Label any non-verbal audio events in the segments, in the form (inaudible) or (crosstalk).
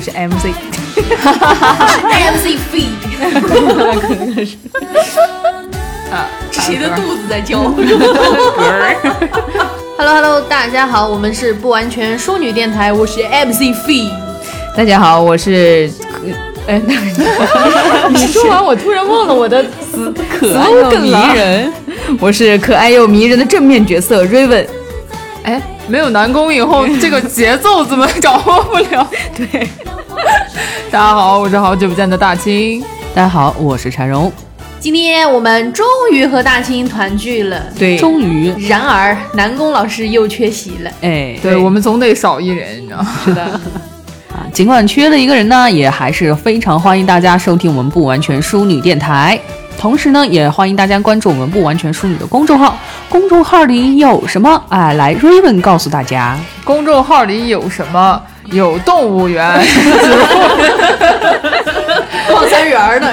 大家好，我是 MC，MC Fee，可能是啊，谁的肚子在叫 (laughs) 嗝儿。？Hello Hello，大家好，我们是不完全淑女电台，我是 MC Fee。大家好，我是可，哎，(laughs) 你说完我突然忘了我的词，可爱又迷人，(laughs) 我是可爱又迷人的正面角色 Raven。哎，没有南宫以后，这个节奏怎么掌握不了？对，大家好，我是好久不见的大清。大家好，我是柴荣。今天我们终于和大清团聚了，对，终于，然而南宫老师又缺席了。哎，对我们总得少一人，你知道吗？是的，啊，尽管缺了一个人呢，也还是非常欢迎大家收听我们不完全淑女电台。同时呢，也欢迎大家关注我们不完全淑女的公众号，公众号里有什么？哎，来 Raven 告诉大家。公众号里有什么？有动物园，(laughs) (laughs) 矿山园儿呢。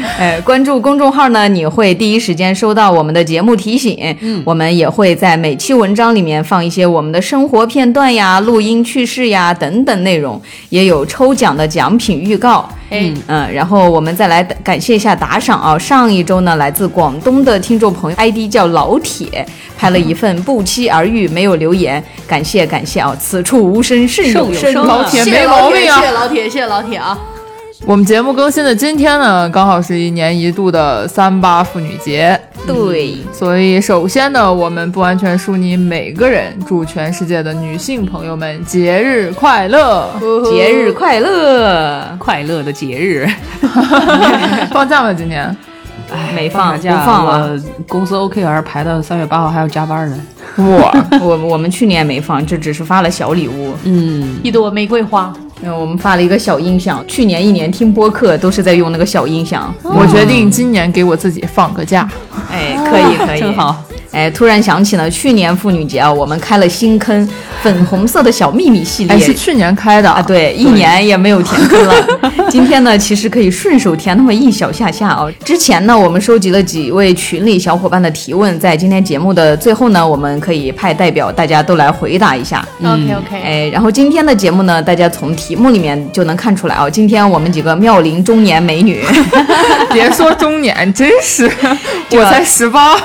的，(laughs) 哎，关注公众号呢，你会第一时间收到我们的节目提醒。嗯，我们也会在每期文章里面放一些我们的生活片段呀、录音趣事呀等等内容，也有抽奖的奖品预告。哎，嗯，然后我们再来感谢一下打赏啊！上一周呢，来自广东的听众朋友 ID 叫老铁，拍了一份不期而遇，没有留言，感谢感谢啊！此处无声胜有声，老铁没毛病啊谢谢老铁，谢谢老铁啊！我们节目更新的今天呢，刚好是一年一度的三八妇女节，对，所以首先呢，我们不完全淑女每个人祝全世界的女性朋友们节日快乐，节日快乐！快乐的节日，(laughs) 放假吗？今天？没放，不假放了。公司 OKR 排到三月八号还要加班呢。哇，我我们去年没放，这只是发了小礼物。嗯，一朵玫瑰花，嗯，我们发了一个小音响。去年一年听播客都是在用那个小音响。我决定今年给我自己放个假。哎，可以可以，(laughs) 真好。哎，突然想起呢去年妇女节啊，我们开了新坑，粉红色的小秘密系列。哎，是去年开的啊，对，一年也没有填坑了。(laughs) 今天呢，其实可以顺手填那么一小下下哦。之前呢，我们收集了几位群里小伙伴的提问，在今天节目的最后呢，我们可以派代表大家都来回答一下。OK OK，哎，然后今天的节目呢，大家从题目里面就能看出来哦，今天我们几个妙龄中年美女，(laughs) 别说中年，真是，(laughs) 我才十八。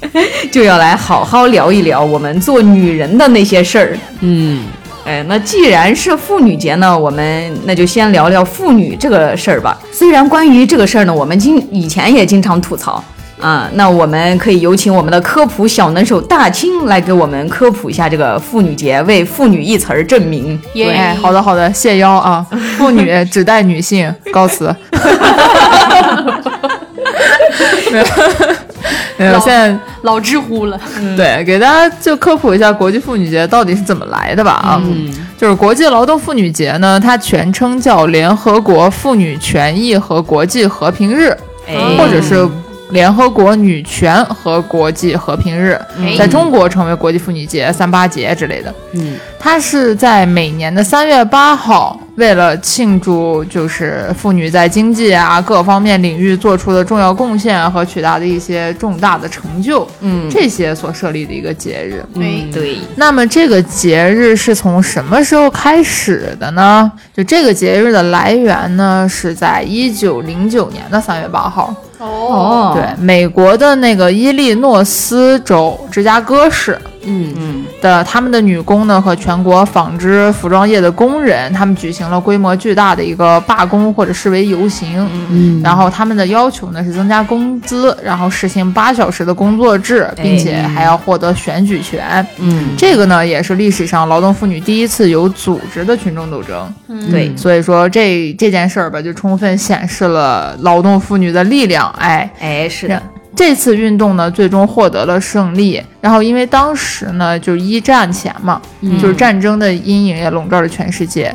(laughs) 就要来好好聊一聊我们做女人的那些事儿。嗯，哎，那既然是妇女节呢，我们那就先聊聊妇女这个事儿吧。虽然关于这个事儿呢，我们经以前也经常吐槽啊，那我们可以有请我们的科普小能手大清来给我们科普一下这个妇女节，为“妇女”一词儿证明。耶哎，好的好的，谢邀啊，妇女指代女性，告辞。(laughs) (laughs) 没有，没有，老 (laughs) 现在老知乎了，(laughs) 对给大家就科普一下国际妇女节到底是怎么来的吧啊，嗯。就是国际劳动妇女节呢，它全称叫联合国妇女权益和国际和平日，哎，或者是联合国女权和国际和平日，哎在中国成为国际妇女节、三八节之类的。嗯，它是在每年的三月八号，为了庆祝就是妇女在经济啊各方面领域做出的重要贡献和取得的一些重大的成就，嗯，这些所设立的一个节日。嗯，对，那么这个节日是从什么时候开始的呢？就这个节日的来源呢，是在一九零九年的三月八号。哦，对，美国的那个伊利诺斯州芝加哥市。嗯。嗯，的他们的女工呢和全国纺织服装业的工人，他们举行了规模巨大的一个罢工或者示威游行。嗯，然后他们的要求呢是增加工资，然后实行八小时的工作制，并且还要获得选举权。嗯，这个呢也是历史上劳动妇女第一次有组织的群众斗争。对，所以说这这件事儿吧，就充分显示了劳动妇女的力量。哎，哎，是的，这次运动呢，最终获得了胜利。然后，因为当时呢，就一战前嘛，就是战争的阴影也笼罩着全世界。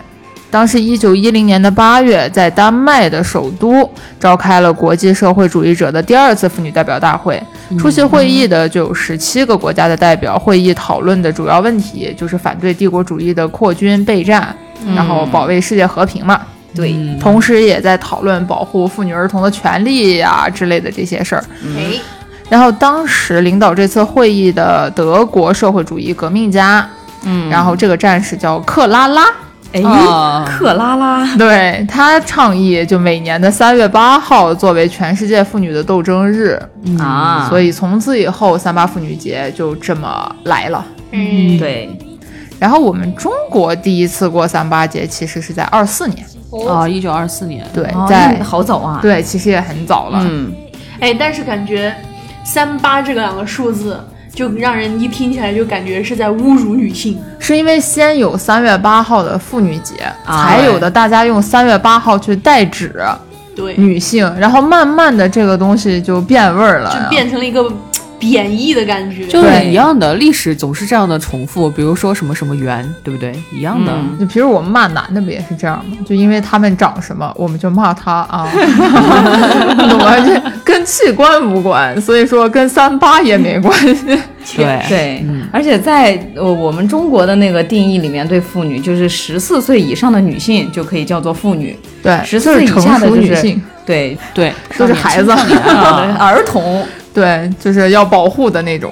当时，一九一零年的八月，在丹麦的首都召开了国际社会主义者的第二次妇女代表大会。出席会议的就有十七个国家的代表。会议讨论的主要问题就是反对帝国主义的扩军备战，然后保卫世界和平嘛。对，同时也在讨论保护妇女儿童的权利呀、之类的这些事儿。哎，然后当时领导这次会议的德国社会主义革命家，嗯，然后这个战士叫克拉拉，哎，啊。克拉拉，对他倡议，就每年的三月八号作为全世界妇女的斗争日，啊，所以从此以后三八妇女节就这么来了。嗯，对，然后我们中国第一次过三八节，其实是在二四年，哦，啊，一九二四年，对，哦在那好早啊，，对，其实也很早了。嗯，哎，但是感觉三八这个两个数字，就让人一听起来就感觉是在侮辱女性。是因为先有三月八号的妇女节，啊才有的大家用三月八号去代指对，女性，然后慢慢的这个东西就变味儿了，就变成了一个贬义的感觉。就是对一样的，历史总是这样的重复。比如说什么什么元，对不对？一样的。嗯就比如我们骂男的不也是这样吗？就因为他们长什么，我们就骂他啊，(laughs) 懂吗？这跟器官无关，所以说跟三八也没关系。(laughs) 对对，嗯而且在呃我们中国的那个定义里面，对妇女就是十四岁以上的女性就可以叫做妇女，对，14就是岁以下的就是女性，对，对，都是孩子，(laughs) 啊，儿童。对，就是要保护的那种。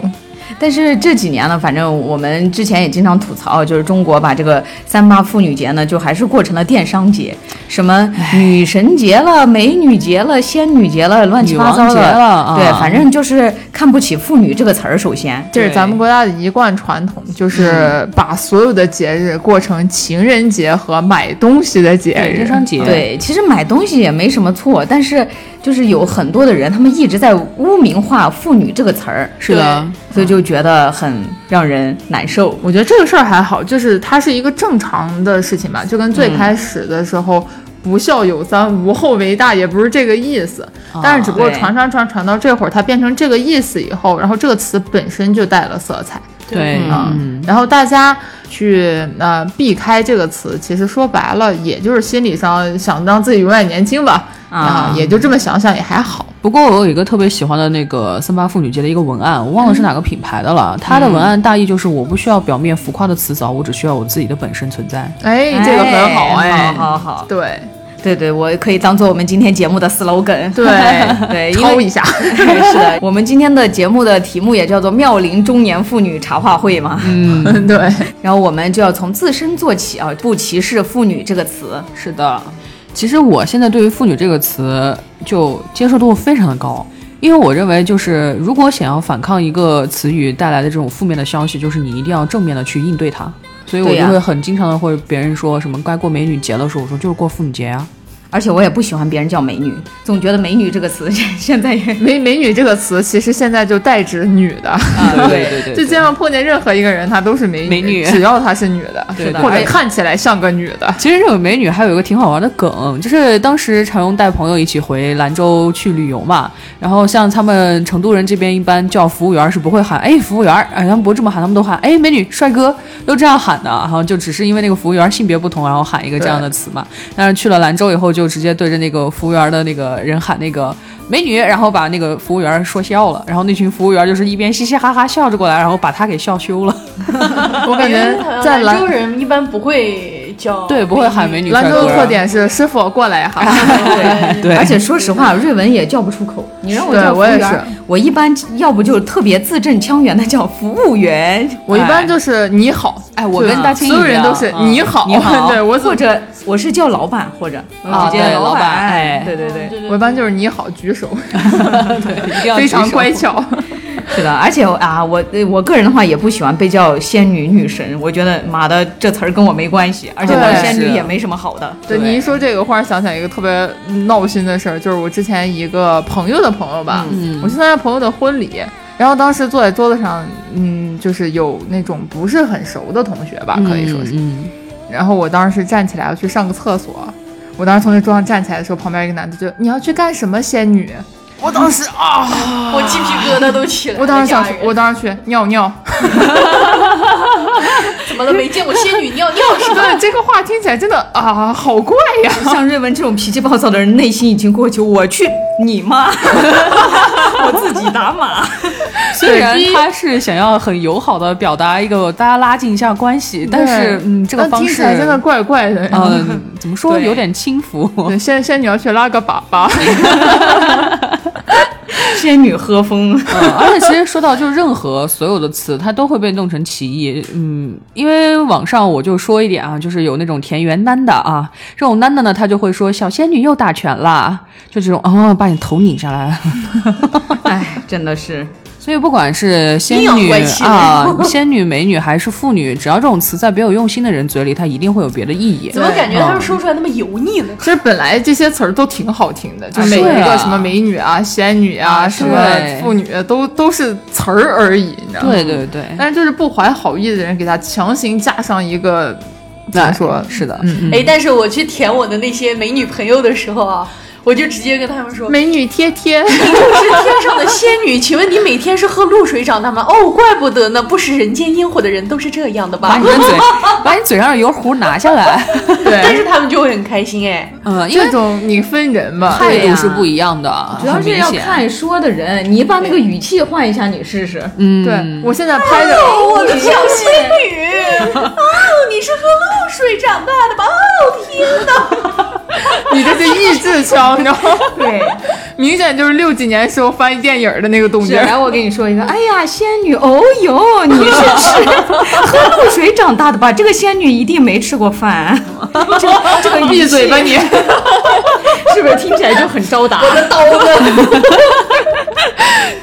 但是这几年呢，反正我们之前也经常吐槽，就是中国把这个三八妇女节呢，就还是过成了电商节，什么女神节了、美女节了、仙女节了，乱七八糟女王节的。了啊对，反正就是看不起妇女这个词儿。首先，这是咱们国家的一贯传统，就是把所有的节日过成情人节和买东西的节日。电商节，对，其实买东西也没什么错，但是就是有很多的人，他们一直在污名化“妇女”这个词儿，是的，所以就觉得很让人难受。我觉得这个事儿还好，就是它是一个正常的事情吧，就跟最开始的时候。不孝有三，无后为大，也不是这个意思，但是只不过传传传传到这会儿，它变成这个意思以后，然后这个词本身就带了色彩，对，啊嗯，然后大家去呃避开这个词，其实说白了，也就是心理上想让自己永远年轻吧，啊也就这么想想也还好。不过我有一个特别喜欢的那个三八妇女节的一个文案，我忘了是哪个品牌的了。它的文案大意就是我不需要表面浮夸的辞藻，我只需要我自己的本身存在。哎，这个很好哎，好好好，对对对，我可以当做我们今天节目的 slogan。对对，抄一下，(laughs) 是的，我们今天的节目的题目也叫做“妙龄中年妇女茶话会”嘛。嗯，(laughs) 对，然后我们就要从自身做起啊，不歧视“妇女”这个词。是的，其实我现在对于“妇女”这个词就接受度非常的高，因为我认为就是如果想要反抗一个词语带来的这种负面的消息，就是你一定要正面的去应对它。所以我就会很经常的会别人说什么该过美女节的时候，我说就是过妇女节啊。而且我也不喜欢别人叫美女，总觉得“美女”这个词 (laughs) 现在也美美女这个词其实现在就代指女的，啊，对对对 (laughs) 就街上碰见任何一个人，她都是美女，美女只要她是女的，对的或者看起来像个女的。其实这种美女还有一个挺好玩的梗，就是当时常用带朋友一起回兰州去旅游嘛，然后像他们成都人这边一般叫服务员是不会喊哎服务员，哎他们不这么喊，他们都喊哎美女帅哥，都这样喊的，然后就只是因为那个服务员性别不同，然后喊一个这样的词嘛。但是去了兰州以后，就直接对着那个服务员的那个人喊那个美女，然后把那个服务员说笑了，然后那群服务员就是一边嘻嘻哈哈笑着过来，然后把他给笑羞了。(laughs) 我感觉在兰州人一般不会叫，对，不会喊美女帅哥。兰州的特点是师傅过来哈，(laughs) 对。对。而且说实话，瑞文也叫不出口。你让我对叫服务员，我也是我一般要不就特别字正腔圆的叫服务员，我一般就是你好，哎我跟大清所有人都是嗯你好，你好 (laughs) 对我或者我是叫老板，或者啊直接老对老板哎。对对对，我一般就是你好举手，(laughs) 非常乖巧。是的。而且啊，我我个人的话也不喜欢被叫仙女、女神，我觉得妈的这词儿跟我没关系，而且当仙女也没什么好的。对你一说这个，忽然想起来一个特别闹心的事儿，就是我之前一个朋友的朋友吧，嗯我去参加朋友的婚礼，然后当时坐在桌子上，嗯，就是有那种不是很熟的同学吧，可以说是，嗯，然后我当时站起来要去上个厕所，我当时从那桌上站起来的时候，旁边一个男的就你要去干什么，仙女？我当时啊，我鸡皮疙瘩都起来了。我当时想去我当时去尿尿。(laughs) 怎么了？没见过仙女尿尿是吧？对，这个话听起来真的啊，好怪呀。像瑞文这种脾气暴躁的人，内心已经过去，我去你妈，(laughs) 我自己打码。(laughs) 虽然他是想要很友好的表达一个大家拉近一下关系，但是嗯，这个方式听起来真的怪怪的。嗯，怎么说有点轻浮。对，仙仙女要去拉个粑粑。(laughs) 仙女喝风。嗯，而且其实说到就任何所有的词，它都会被弄成歧义。嗯，因为网上我就说一点啊，就是有那种田园男的啊，这种男的呢，他就会说小仙女又打拳啦，就这种哦，把你头拧下来。(laughs) 哎，真的是。所以不管是仙女啊、(laughs) 仙女、美女还是妇女，只要这种词在别有用心的人嘴里，它一定会有别的意义。怎么感觉他们说出来那么油腻呢？其实本来这些词儿都挺好听的，就啊每一个什么美女啊、仙女啊、啊什么妇女，都都是词儿而已，你知道吗？对对对，但是就是不怀好意的人给他强行加上一个怎么说？是的，嗯嗯，哎，但是我去舔我的那些美女朋友的时候啊，我就直接跟他们说。美女贴贴，是天上的仙女，请问你每天是喝露水长大吗？哦，怪不得呢，不食人间烟火的人都是这样的吧把你？的嘴，把你嘴上的油壶拿下来。(laughs) 对但，是他们就会很开心哎。嗯，因为这种你分人吧。态度是不一样的，主要是。要看说的人，你把那个语气换一下，你试试。嗯，对我现在拍的，哦，我的小仙女，哦，你是喝露水长大的吧？哦，天哪！(laughs) 你这是意志腔，你知道吗？(laughs) 对，明显就是六几年时候翻译电影的那个动。静。然后我跟你说一个，哎呀，仙女，哦哟，你是吃喝露水长大的吧？这个仙女一定没吃过饭。(laughs) 这个这个闭嘴吧你！是不是听起来就很招打？我的刀子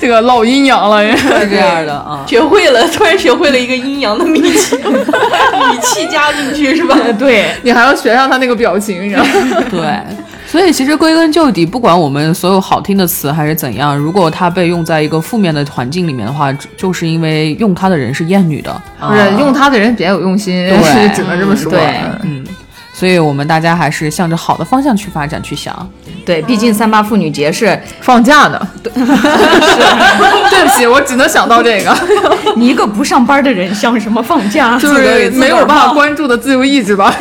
这个老阴阳了，是这样的啊。学会了，突然学会了一个阴阳的秘籍，语气加进去是吧？对，你还要学上他那个表情，你知道吗？(laughs) 对，所以其实归根究底，不管我们所有好听的词还是怎样，如果它被用在一个负面的环境里面的话，就是因为用它的人是厌女的。不是用它的人别有用心，(laughs) 对只能这么说。对嗯，所以我们大家还是向着好的方向去发展去想。对，毕竟三八妇女节是放假呢。(laughs) 对不起，我只能想到这个，你一个不上班的人，想什么放假？就是没有办法关注的自由意志吧。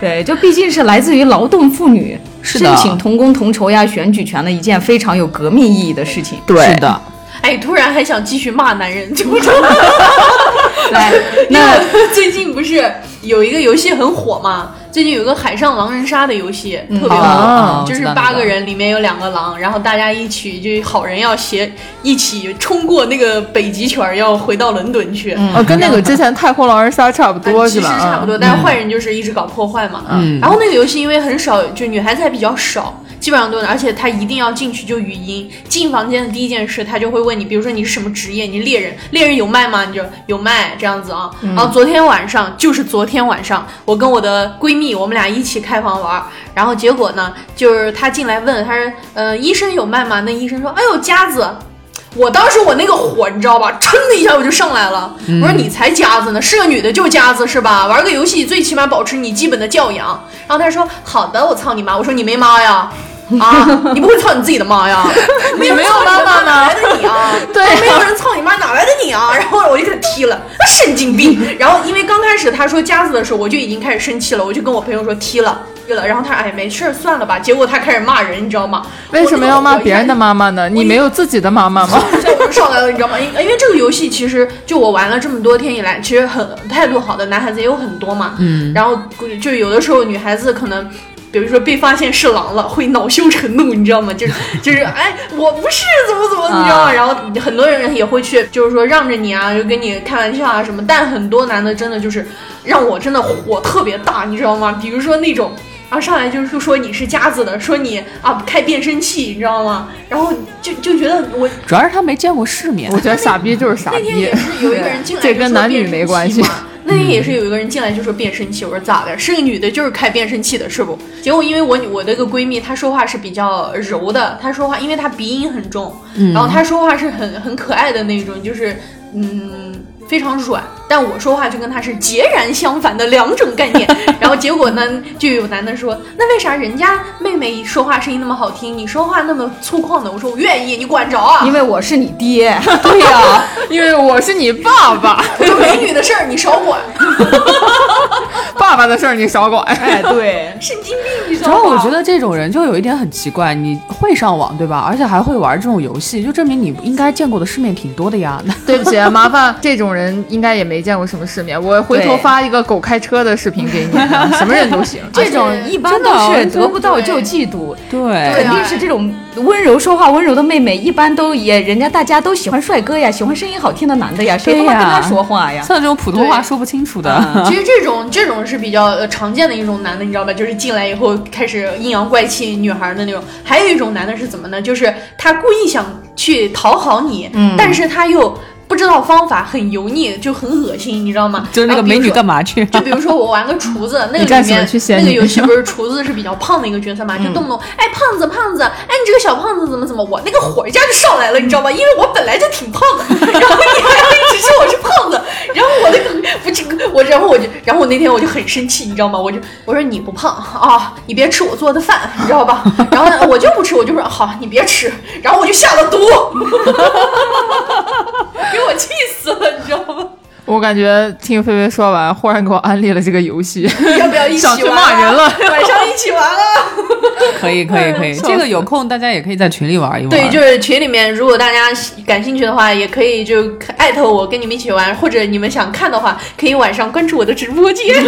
对，就毕竟是来自于劳动妇女是的申请同工同酬呀、选举权的一件非常有革命意义的事情。是的，哎，突然还想继续骂男人，就 (laughs) 来，(laughs) 那那最近不是有一个游戏很火吗？最近有个海上狼人杀的游戏、特别火，哦就是八个人，里面有两个狼，然后大家一起就好人要携一起冲过那个北极圈，要回到伦敦去。哦，跟那个之前太空狼人杀差不多呃其实？差不多，但是坏人就是一直搞破坏嘛。嗯然后那个游戏因为很少，就女孩子还比较少，基本上都，而且他一定要进去就语音。进房间的第一件事，他就会问你，比如说你是什么职业，你猎人，猎人有麦吗？你就有麦这样子啊。然后昨天晚上就是昨天晚上，我跟我的闺蜜我们俩一起开房玩，然后结果呢，就是她进来问，她说，呃，医生有卖吗？那医生说，哎呦，夹子。我当时我那个火你知道吧，噌的一下我就上来了。我说你才夹子呢，是个女的就夹子是吧？玩个游戏最起码保持你基本的教养。然后他说好的，我操你妈！我说你没妈呀？啊，你不会操你自己的妈呀？(laughs) 你没有妈妈呢哪来的你啊？(laughs) 对啊没有人操你妈，哪来的你啊？然后我就给他踢了，神经病。然后因为刚开始他说夹子的时候，我就已经开始生气了，我就跟我朋友说踢了。踢了，然后他说哎没事儿算了吧，结果他开始骂人，你知道吗？为什么要骂别人的妈妈呢？你没有自己的妈妈吗？这我就上来了，你知道吗？因因为这个游戏其实就我玩了这么多天以来，其实很态度好的男孩子也有很多嘛。嗯，然后就有的时候女孩子可能。比如说被发现是狼了，会恼羞成怒，你知道吗？就是 (laughs) 就是，哎，我不是怎么怎么，你知道吗？啊然后很多人也会去，就是说让着你啊，就跟你开玩笑啊什么。但很多男的真的就是让我真的火特别大，你知道吗？比如说那种啊，上来就是说你是夹子的，说你啊开变声器，你知道吗？(laughs) 然后就就觉得我主要是他没见过世面我。觉得傻逼就是傻逼那天也。是有一个人进来，这跟男女没关系。那天也是有一个人进来就说变声器，我说咋的？是个女的，就是开变声器的，是不？结果因为我我那个闺蜜，她说话是比较柔的，她说话因为她鼻音很重，嗯然后她说话是很很可爱的那种，就是嗯非常软。但我说话就跟他是截然相反的两种概念。然后结果呢，就有男的说，那为啥人家妹妹说话声音那么好听，你说话那么粗犷呢？我说我愿意，你管着啊？因为我是你爹，(laughs) 对呀、因为我是你爸爸，(laughs) 有美女的事儿你少管。(laughs) 爸爸的事儿你少管。哎，对，神经病，你知主要我觉得这种人就有一点很奇怪，你会上网对吧？而且还会玩这种游戏，就证明你应该见过的世面挺多的呀。对不起，啊，麻烦这种人应该也没见过什么世面。我回头发一个狗开车的视频给你，什么人都行。这种一般都是得不到就嫉妒，对肯定是这种温柔说话温柔的妹妹，一般都也人家大家都喜欢帅哥呀，喜欢声音好听的男的呀，谁他妈跟他说话呀？像这种普通话说不清楚的，其实这种这种是比较呃常见的一种男的，你知道吧？就是进来以后开始阴阳怪气女孩的那种。还有一种男的是怎么呢？就是他故意想去讨好你，嗯但是他又不知道方法，很油腻，就很恶心，你知道吗？就是那个美女干嘛去？就比如说我玩个厨子，(laughs) 那个里面那个游戏不是厨子是比较胖的一个角色嘛，就动不动哎胖子胖子，哎你这个小胖子怎么怎么，我那个火一下就上来了，你知道吧？因为我本来就挺胖的，(laughs) 然后你还要一直说我是胖子，然后我那个不这个我，然后我就，然后我那天我就很生气，你知道吗？我就我说你不胖啊，你别吃我做的饭，你知道吧？(laughs) 然后呢我就不吃，我就说好，你别吃，然后我就下了毒，给我气死了，你知道吗？我感觉听菲菲说完，忽然给我安利了这个游戏。要不要一起想去玩骂人了晚上一起玩啊！可以可以可以，这个有空大家也可以在群里玩一玩。对，就是群里面，如果大家感兴趣的话，也可以就艾特我，跟你们一起玩，或者你们想看的话，可以晚上关注我的直播间。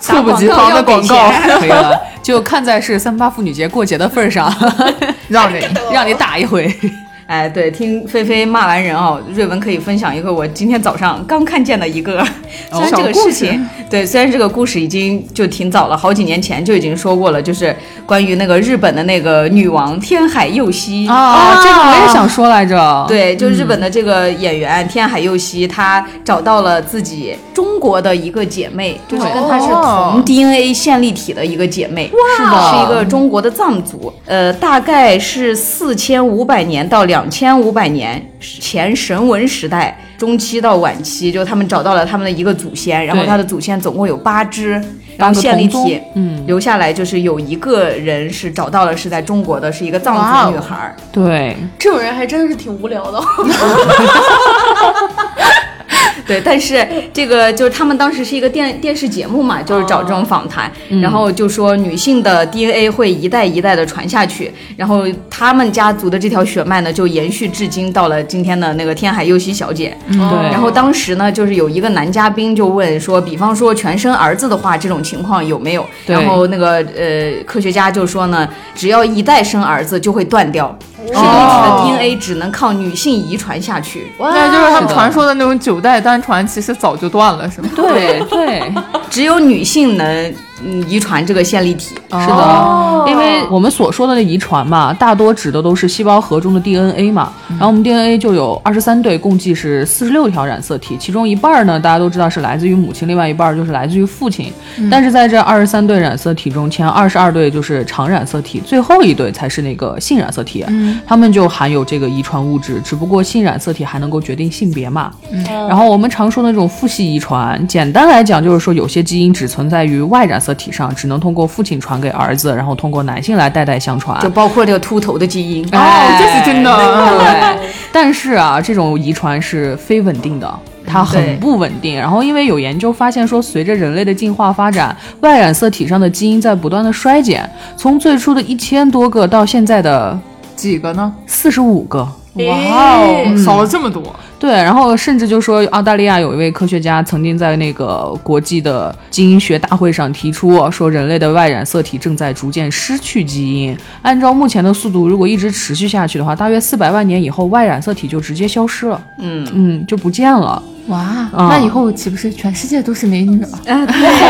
猝不及防的广告，可以了，就看在是三八妇女节过节的份上，(laughs) 让你 (laughs) 让你打一回。哎，对，听菲菲骂完人哦，瑞文可以分享一个我今天早上刚看见的一个，虽 (laughs) 然这个事。情，对，虽然这个故事已经就挺早了，好几年前就已经说过了，就是关于那个日本的那个女王天海佑希。啊，这个我也想说来着。对，就日本的这个演员天海佑希，她找到了自己中国的一个姐妹，就是跟她是同 DNA 线粒体的一个姐妹，是的是一个中国的藏族，呃，大概是四千五百年到两千五百年前神文时代中期到晚期，就他们找到了他们的一个祖先，然后他的祖先总共有八只，然后线粒体，嗯，留下来就是有一个人是找到了是在中国的，是一个藏族女孩儿。对，这种人还真是挺无聊的。(laughs) (laughs) (laughs) 对，但是这个就是他们当时是一个电电视节目嘛，就是找这种访谈，然后就说女性的 DNA 会一代一代的传下去，然后他们家族的这条血脉呢就延续至今，到了今天的那个天海佑希小姐。对然后当时呢，就是有一个男嘉宾就问说，比方说全生儿子的话，这种情况有没有？对然后那个呃科学家就说呢，只要一代生儿子就会断掉，线粒体的哦 DNA 只能靠女性遗传下去。那就是他们传说的那种九代单传，其实早就断了，是吗？对对，(laughs) 只有女性能嗯遗传这个线粒体。是的，哦因为我们所说的遗传嘛，大多指的都是细胞核中的 DNA 嘛。然后我们 DNA 就有二十三对，共计是四十六条染色体，其中一半儿呢，大家都知道是来自于母亲，另外一半儿就是来自于父亲。但是在这二十三对染色体中，前二十二对就是常染色体，最后一对才是那个性染色体。嗯，它们就含有这个遗传物质，只不过性染色体还能够决定性别嘛。然后我们常说的那种父系遗传，简单来讲就是说，有些基因只存在于 Y 染色体上，只能通过父亲传给儿子，然后通过男性来代代相传。就包括这个秃头的基因。哦，这是真的。对，但是啊，这种遗传是非稳定的。它很不稳定，然后因为有研究发现说，随着人类的进化发展外染色体上的基因在不断的衰减，从最初的一千多个到现在的几个呢？四十五个。哇哦，少了这么多。对，然后甚至就说澳大利亚有一位科学家曾经在那个国际的基因学大会上提出，说人类的外染色体正在逐渐失去基因。按照目前的速度，如果一直持续下去的话，大约四百万年以后外染色体就直接消失了，嗯，嗯，就不见了。哇，那以后岂不是全世界都是美女了？(laughs) 哎，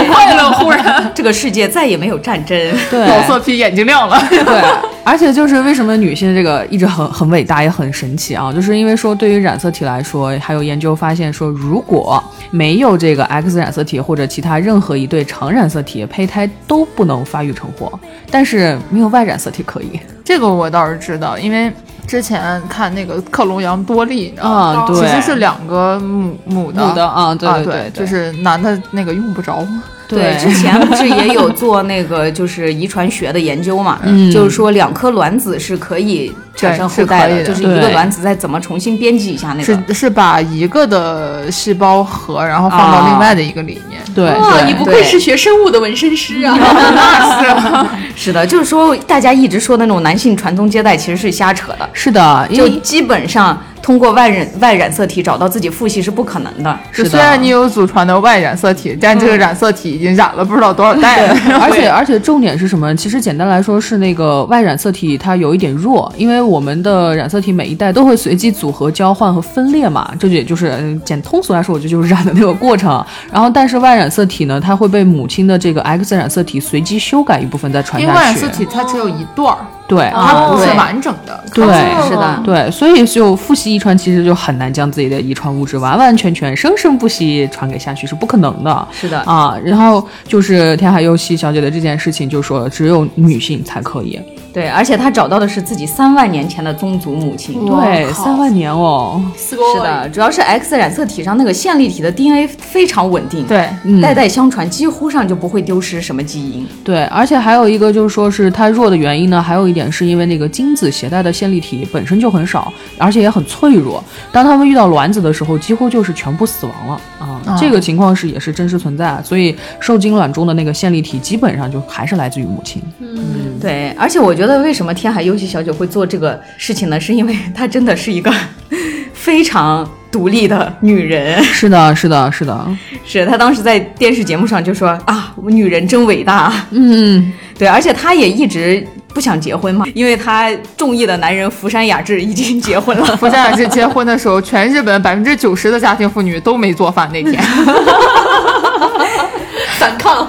快乐忽然，(laughs) 这个世界再也没有战争。对，老色批眼睛亮了。对，(laughs) 而且就是为什么女性这个一直很很伟大也很神奇啊，就是因为说对于染色体来说，还有研究发现说，如果没有这个 X 染色体或者其他任何一对常染色体，胚胎都不能发育成活，但是没有 Y 染色体可以。这个我倒是知道，因为之前看那个克隆羊多利，你知道吗啊，对，其实是两个母母的母的啊，对对，对就是男的那个用不着，对，之前不是也有做那个就是遗传学的研究嘛？(laughs) 嗯就是说两颗卵子是可以产生后代的，是的就是一个卵子再怎么重新编辑一下那个。是是把一个的细胞核，然后放到另外的一个里面。对哇，对你不愧是学生物的纹身师啊！那是 (laughs) (laughs) 是的，就是说大家一直说的那种男性传宗接代其实是瞎扯的，是的，就基本上通过外染外染色体找到自己父系是不可能的。就虽然你有祖传的外染色体，但这个染色体已经染了不知道多少代了。(laughs) 而且而且重点是什么？其实简单来说是那个外染色体它有一点弱，因为我们的染色体每一代都会随机组合、交换和分裂嘛，这也就是嗯简通俗来说，我觉得就是染的那个过程。然后但是外染色体呢，它会被母亲的这个 X 染色体随机修改一部分再传因为下 Y。染色体它只有一段儿，对，它不是完整的。对是的对，所以就父系遗传其实就很难将自己的遗传物质完完全全、生生不息传给下去，是不可能的。是的，啊，然后就是天海佑希小姐的这件事情，就说只有女性才可以。对，而且他找到的是自己三万年前的宗族母亲。对，三万年哦。是是的，主要是 X 染色体上那个线粒体的 DNA 非常稳定，对，嗯代代相传，几乎上就不会丢失什么基因。对，而且还有一个就是说是它弱的原因呢，还有一点是因为那个精子携带的线粒体本身就很少，而且也很脆弱。当他们遇到卵子的时候，几乎就是全部死亡了啊。啊这个情况是也是真实存在，所以受精卵中的那个线粒体基本上就还是来自于母亲。嗯对，而且我觉得为什么天海佑希小姐会做这个事情呢？是因为她真的是一个 (laughs) 非常独立的女人。(laughs) 是的，是的，是的。(laughs) 是她当时在电视节目上就说啊，女人真伟大。嗯，对，而且她也一直不想结婚嘛，因为她中意的男人福山雅治已经结婚了。福山雅治结婚的时候，全日本百分之九十的家庭妇女都没做饭那天。反抗。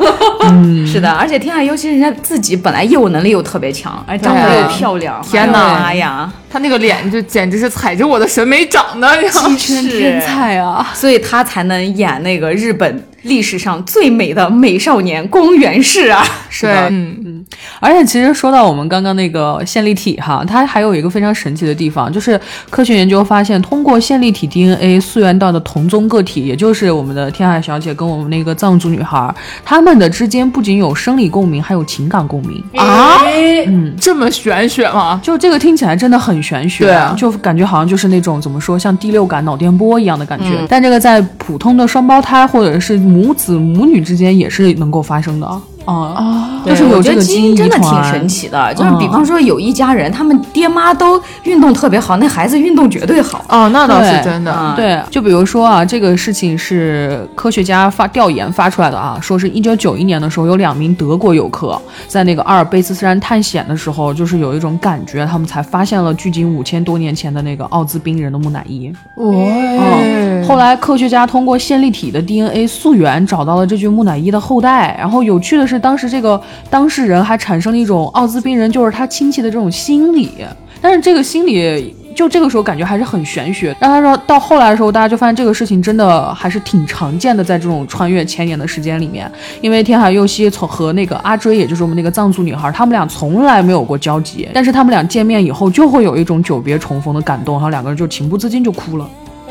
是的，而且天海尤其人家自己本来业务能力又特别强，而长得又漂亮，天哪哎呀妈呀！她那个脸就简直是踩着我的审美长的，你知道吗是天才啊！所以她才能演那个日本历史上最美的美少年光源氏啊！是吧？嗯，嗯，而且其实说到我们刚刚那个线粒体哈，它还有一个非常神奇的地方，就是科学研究发现，通过线粒体 DNA 溯源到的同宗个体，也就是我们的天海小姐跟我们那个藏族女孩，她们的之间不仅有生理共鸣，还有情感共鸣。啊嗯这么玄学吗？就这个听起来真的很玄学，对啊就感觉好像就是那种怎么说，像第六感、脑电波一样的感觉。嗯但这个在普通的双胞胎或者是母子母女之间也是能够发生的啊。啊，就是有我觉得这个基因真的挺神奇的，就是比嗯方说有一家人，他们爹妈都运动特别好，那孩子运动绝对好。哦，那倒是真的。啊对，就比如说啊，这个事情是科学家发调研发出来的啊，说是一九九一年的时候，有两名德国游客在那个阿尔卑斯山探险的时候，就是有一种感觉，他们才发现了距今五千多年前的那个奥兹冰人的木乃伊。哦，后来科学家通过线粒体的 DNA 溯源找到了这具木乃伊的后代。然后有趣的是，当时这个当事人还产生了一种奥兹宾人就是他亲戚的这种心理，但是这个心理。就这个时候感觉还是很玄学，让他说到后来的时候，大家就发现这个事情真的还是挺常见的，在这种穿越千年的时间里面，因为天海佑希从和那个阿追，也就是我们那个藏族女孩，他们俩从来没有过交集，但是他们俩见面以后就会有一种久别重逢的感动，然后两个人就情不自禁就哭了。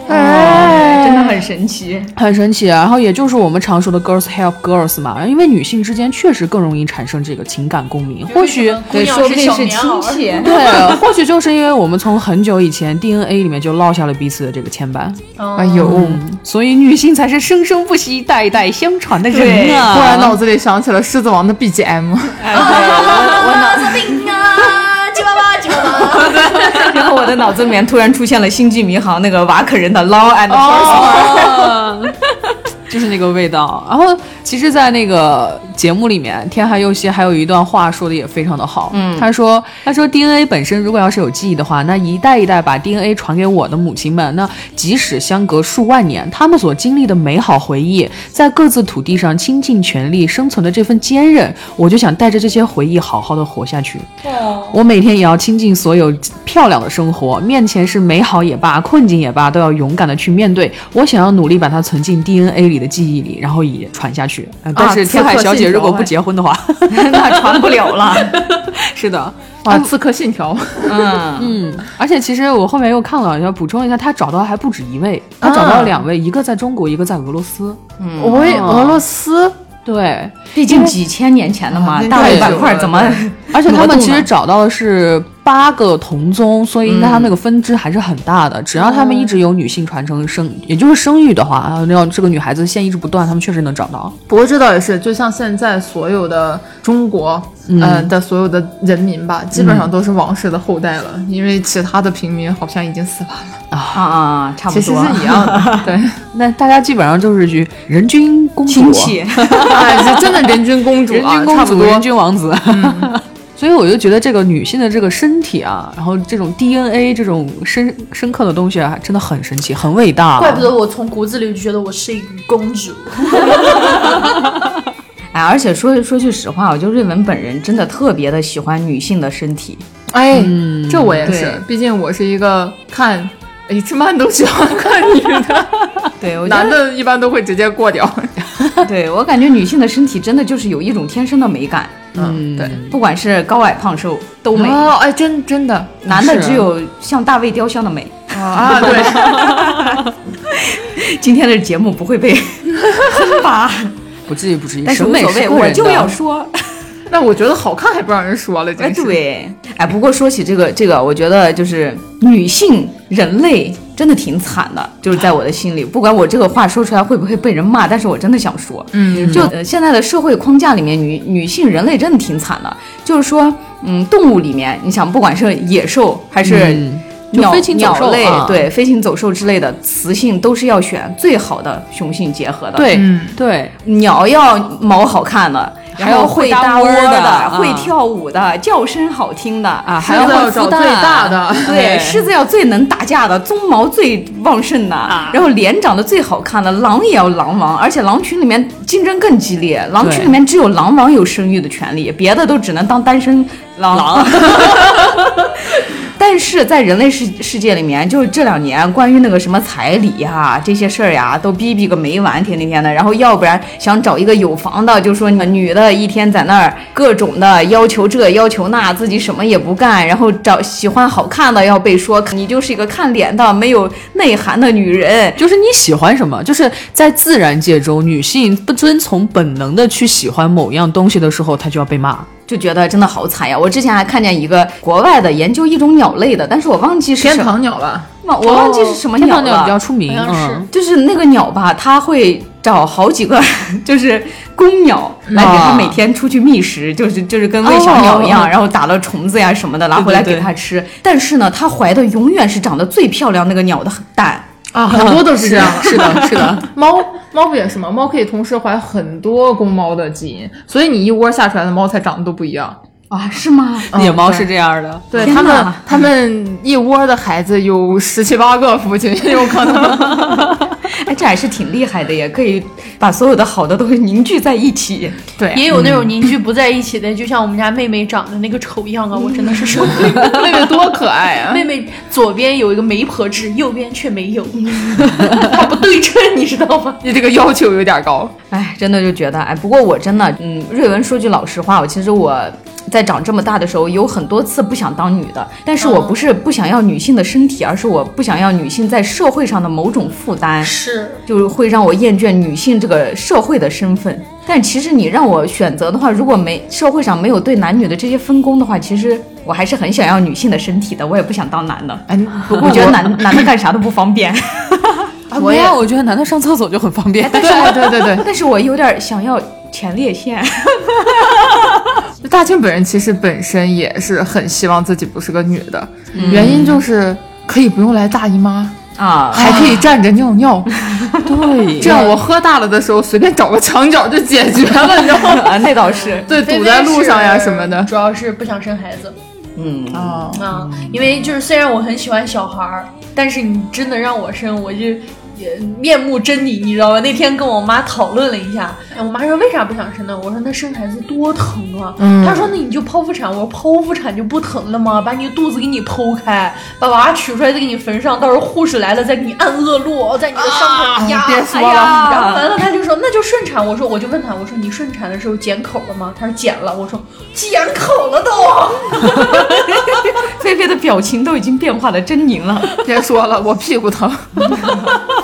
哎，真的很神奇。很神奇啊！然后也就是我们常说的 girls help girls 嘛，因为女性之间确实更容易产生这个情感共鸣。或许对，姑娘说不定是亲戚。对，(laughs) 或许就是因为我们从很久以前 DNA 里面就落下了彼此的这个牵绊，哎呦，嗯，所以女性才是生生不息、代代相传的人对啊！突然脑子里想起了《狮子王》的鸡巴巴。(laughs) 然后我的脑子里面突然出现了《星际迷航》那个瓦可人的 Law and Order。(laughs) 哦，就是那个味道。(laughs) 然后，其实，在那个节目里面，天海佑希还有一段话说的也非常的好。嗯，他说：“他说 DNA 本身如果要是有记忆的话，那一代一代把 DNA 传给我的母亲们，那即使相隔数万年，他们所经历的美好回忆，在各自土地上倾尽全力生存的这份坚韧，我就想带着这些回忆好好的活下去。我每天也要倾尽所有漂亮的生活，面前是美好也罢，困境也罢，都要勇敢的去面对。我想要努力把它存进 DNA 里的记忆里，然后也传下去。呃但是天海小姐如果不结婚的话，(laughs) 那传不了了。(laughs) 是的，哇，刺客信条，嗯，(laughs) 嗯，而且其实我后面又看了，要补充一下，他找到还不止一位，他找到了两位，一个在中国，一个在俄罗斯。喂，俄罗斯，对，毕竟几千年前的嘛，啊大胃那太久了板块怎么？而且他们其实找到的是八个同宗，所以应该他那个分支还是很大的。只要他们一直有女性传承生，也就是生育的话，啊，要这个女孩子线一直不断，他们确实能找到。不过这倒也是，就像现在所有的中国，嗯呃的所有的人民吧，基本上都是王室的后代了，因为其他的平民好像已经死完了，啊啊，差不多其实是一样的。对，(laughs) 那大家基本上就是去人均公主、亲戚。(laughs) 哎，是真的人均公主人啊，(laughs) 均公主、人均王子。所以我就觉得这个女性的这个身体啊，然后这种 DNA 这种深深刻的东西啊，真的很神奇，很伟大。怪不得我从骨子里就觉得我是一个公主。(laughs) 哎，而且说说句实话，我就瑞文本人真的特别的喜欢女性的身体。哎，嗯这我也是，毕竟我是一个看 H 漫都喜欢看女的，(laughs) 对，我觉男，的一般都会直接过掉。(laughs) 对我感觉女性的身体真的就是有一种天生的美感，嗯，对。不管是高矮胖瘦都美。哦，哎，真真的男的只有像大卫雕像的美。啊，对，(laughs) 今天的节目不会被 (laughs) 喷吧？不至于，不至于，但是无所谓，我就要说。(laughs) 那我觉得好看还不让人说了，哎，真是。对，哎，不过说起这个这个，我觉得就是女性人类真的挺惨的，就是在我的心里，不管我这个话说出来会不会被人骂，但是我真的想说，嗯，就、呃、现在的社会框架里面，女女性人类真的挺惨的，就是说，嗯，动物里面，你想，不管是野兽还是嗯就鸟、飞禽走兽鸟类，啊。对，飞禽走兽之类的，雌性都是要选最好的雄性结合的，对、嗯对，鸟要毛好看的，还要会搭搭窝的会跳舞的，叫声好听的啊狮子要找最大的，对，狮子要最能打架的，鬃毛最旺盛的，然后脸长得最好看的，狼也要狼王，而且狼群里面竞争更激烈，狼群里面只有狼王有生育的权利，别的都只能当单身狼。狼 (laughs) 但是在人类世世界里面，就是这两年关于那个什么彩礼呀、这些事儿呀，都逼逼个没完，天天天的。然后要不然想找一个有房的，就说你女的一天在那儿各种的要求这要求那，自己什么也不干，然后找喜欢好看的要被说你就是一个看脸的没有内涵的女人。就是你喜欢什么，就是在自然界中，女性不遵从本能的去喜欢某样东西的时候，她就要被骂。就觉得真的好惨呀！我之前还看见一个国外的研究一种鸟类的，但是我忘记是天什么，堂鸟吧？我忘记是什么鸟了。天堂鸟比较出名，好像是嗯，就是那个鸟吧，它会找好几个 (laughs) 就是公鸟来给它每天出去觅食，就是就是跟喂小鸟一样，哦然后打了虫子呀什么的拿回来给它吃。但是呢，它怀的永远是长得最漂亮那个鸟的蛋。啊，(laughs) 很多都是这样。是的，是的，(laughs) 猫猫不也是吗？猫可以同时怀很多公猫的基因，所以你一窝下出来的猫才长得都不一样。啊，是吗？(laughs) 野猫是这样的。对他们他们一窝的孩子有十七八个父亲，(laughs) 有可能。(laughs) 哎，这还是挺厉害的耶，可以把所有的好的都凝聚在一起。对，也有那种凝聚不在一起的，就像我们家妹妹长得那个丑样啊，我真的是受不了。妹妹多可爱啊！妹妹左边有一个媒婆痣，右边却没有，它不对称，你知道吗？你这个要求有点高。哎，真的就觉得，哎，不过我真的，嗯，瑞文说句老实话，我其实我在长这么大的时候，有很多次不想当女的，但是我不是不想要女性的身体，而是我不想要女性在社会上的某种负担，是，就是会让我厌倦女性这个社会的身份。但其实你让我选择的话，如果没社会上没有对男女的这些分工的话，其实我还是很想要女性的身体的，我也不想当男的。哎，(laughs) 不过我觉得男男的干啥都不方便，(laughs) 啊，没有，我觉得男的上厕所就很方便。(laughs) 对对对对，但是我有点想要前列腺。大庆本人其实本身也是很希望自己不是个女的，原因就是可以不用来大姨妈，啊，还可以站着尿尿，(laughs) 对，这样我喝大了的时候随便找个墙角就解决了，你知道吗？(laughs) 啊，那倒是，对，堵在路上呀什么的。主要是不想生孩子。嗯。啊，啊，因为就是虽然我很喜欢小孩儿，但是你真的让我生，我就。也面目狰狞，你知道吧？那天跟我妈讨论了一下，哎，我妈说为啥不想生呢？我说那生孩子多疼啊。嗯她说那你就剖腹产。我说剖腹产就不疼了吗？把你肚子给你剖开，把娃取出来再给你缝上，到时候护士来了再给你按恶露，在你的伤口压。别说了哎呀然后完了，她就说那就顺产。我说我就问她，我说你顺产的时候剪口了吗？她说剪了。我说剪口了都。菲菲的表情都已经变化的狰狞了。别说了，我屁股疼。(laughs)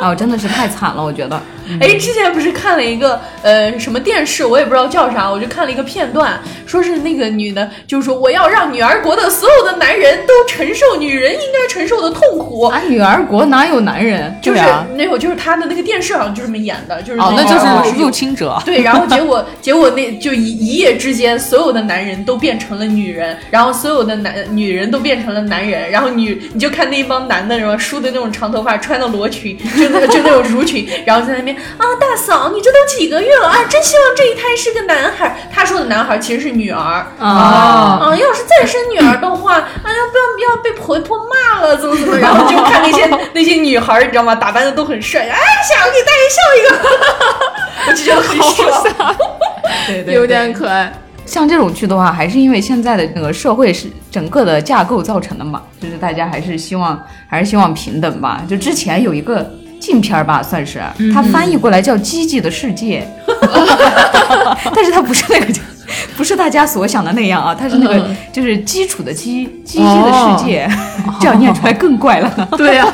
啊，我真的是太惨了，我觉得。哎，之前不是看了一个呃什么电视，我也不知道叫啥，我就看了一个片段，说是那个女的，就是说我要让女儿国的所有的男人都承受女人应该承受的痛苦。啊，女儿国哪有男人？就是啊那会儿就是他的那个电视好像就这么演的，就是哦，那个就是入侵者。对，然后结果结果那就一一夜之间，所有的男人都变成了女人，然后所有的男女人都变成了男人，然后女你就看那一帮男的，什么梳的那种长头发，穿的罗裙，就 (laughs) 那就那种襦裙，然后在那边啊，大嫂，你这都几个月了啊，真希望这一胎是个男孩。他说的男孩其实是女儿啊啊，要是再生女儿的话，啊，呀不要要被婆婆骂了，怎么怎么，然后就看那些那些女孩，你知道吗？打扮的都很帅，哎，想给大爷笑一个，(laughs) 我就觉得很爽。对对，有点可爱。像这种剧的话，还是因为现在的那个社会是整个的架构造成的嘛，就是大家还是希望还是希望平等吧。就之前有一个禁片儿吧，算是它翻译过来叫《积极的世界》，(laughs) 但是它不是那个，不是大家所想的那样啊，它是那个就是基础的基，积极的世界，(laughs) 这样念出来更怪了。对呀、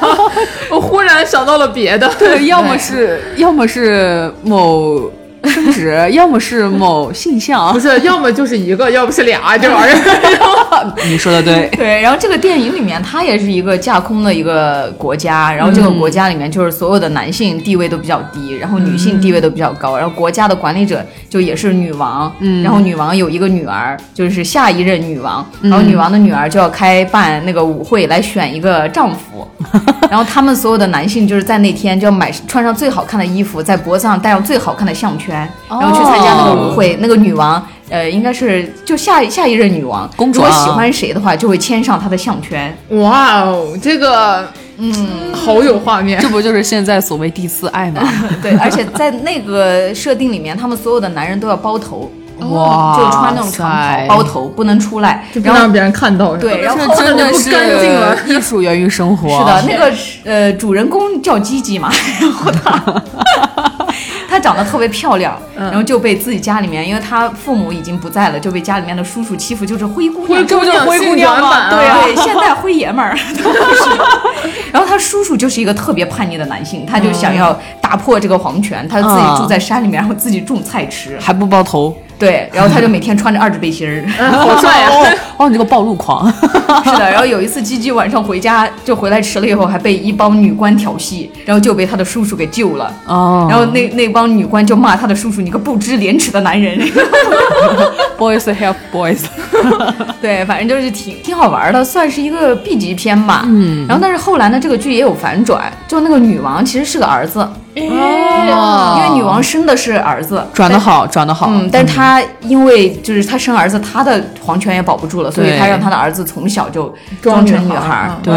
我忽然想到了别的。对，要么是要么是某生殖，(laughs) 要么是某性向。不。是，要么就是一个，要不是俩，(laughs) 这玩意儿。你说的对，对，然后这个电影里面，它也是一个架空的一个国家，然后这个国家里面就是所有的男性地位都比较低，然后女性地位都比较高，然后国家的管理者就也是女王，嗯，然后女王有一个女儿，就是下一任女王，然后女王的女儿就要开办那个舞会来选一个丈夫，(laughs) 然后他们所有的男性就是在那天就要买穿上最好看的衣服，在脖子上戴上最好看的项圈，然后去参加那个舞会，那个女王。呃，应该是就下下一任女王，公主啊如果喜欢谁的话，就会牵上她的项圈。哇哦，这个嗯，好有画面这。不就是现在所谓第四爱吗？(laughs) 对，而且在那个设定里面，他们所有的男人都要包头，哇，就穿那种长袍包头，不能出来。就不然后让别人看到。对，然后这真的不是干净了艺术源于生活。是的，那个呃主人公叫吉吉嘛，(laughs) 然后他她长得特别漂亮，然后就被自己家里面，因为她父母已经不在了，就被家里面的叔叔欺负，就是灰姑娘，这不就是灰姑娘吗对啊？对，现代灰爷们儿都是。然后他叔叔就是一个特别叛逆的男性，他就想要打破这个皇权，他自己住在山里面，然后自己种菜吃。还不包头，对，然后他就每天穿着二指背心儿。(laughs) 嗯好帅呀！哦 (laughs) 哦，你这个暴露狂，(laughs) 是的，然后有一次鸡鸡晚上回家就回来迟了以后，还被一帮女官调戏，然后就被他的叔叔给救了。哦然后那那帮女官就骂他的叔叔：“你个不知廉耻的男人。boys help boys，” 对，反正就是挺挺好玩的，算是一个 B 级片吧。嗯，然后但是后来呢，这个剧也有反转，就那个女王其实是个儿子，哦。因为女王生的是儿子，转的好，转的好。嗯，但是她因为就是她生儿子，她的皇权也保不住了，所以她让她的儿子从小就装装成女孩。对，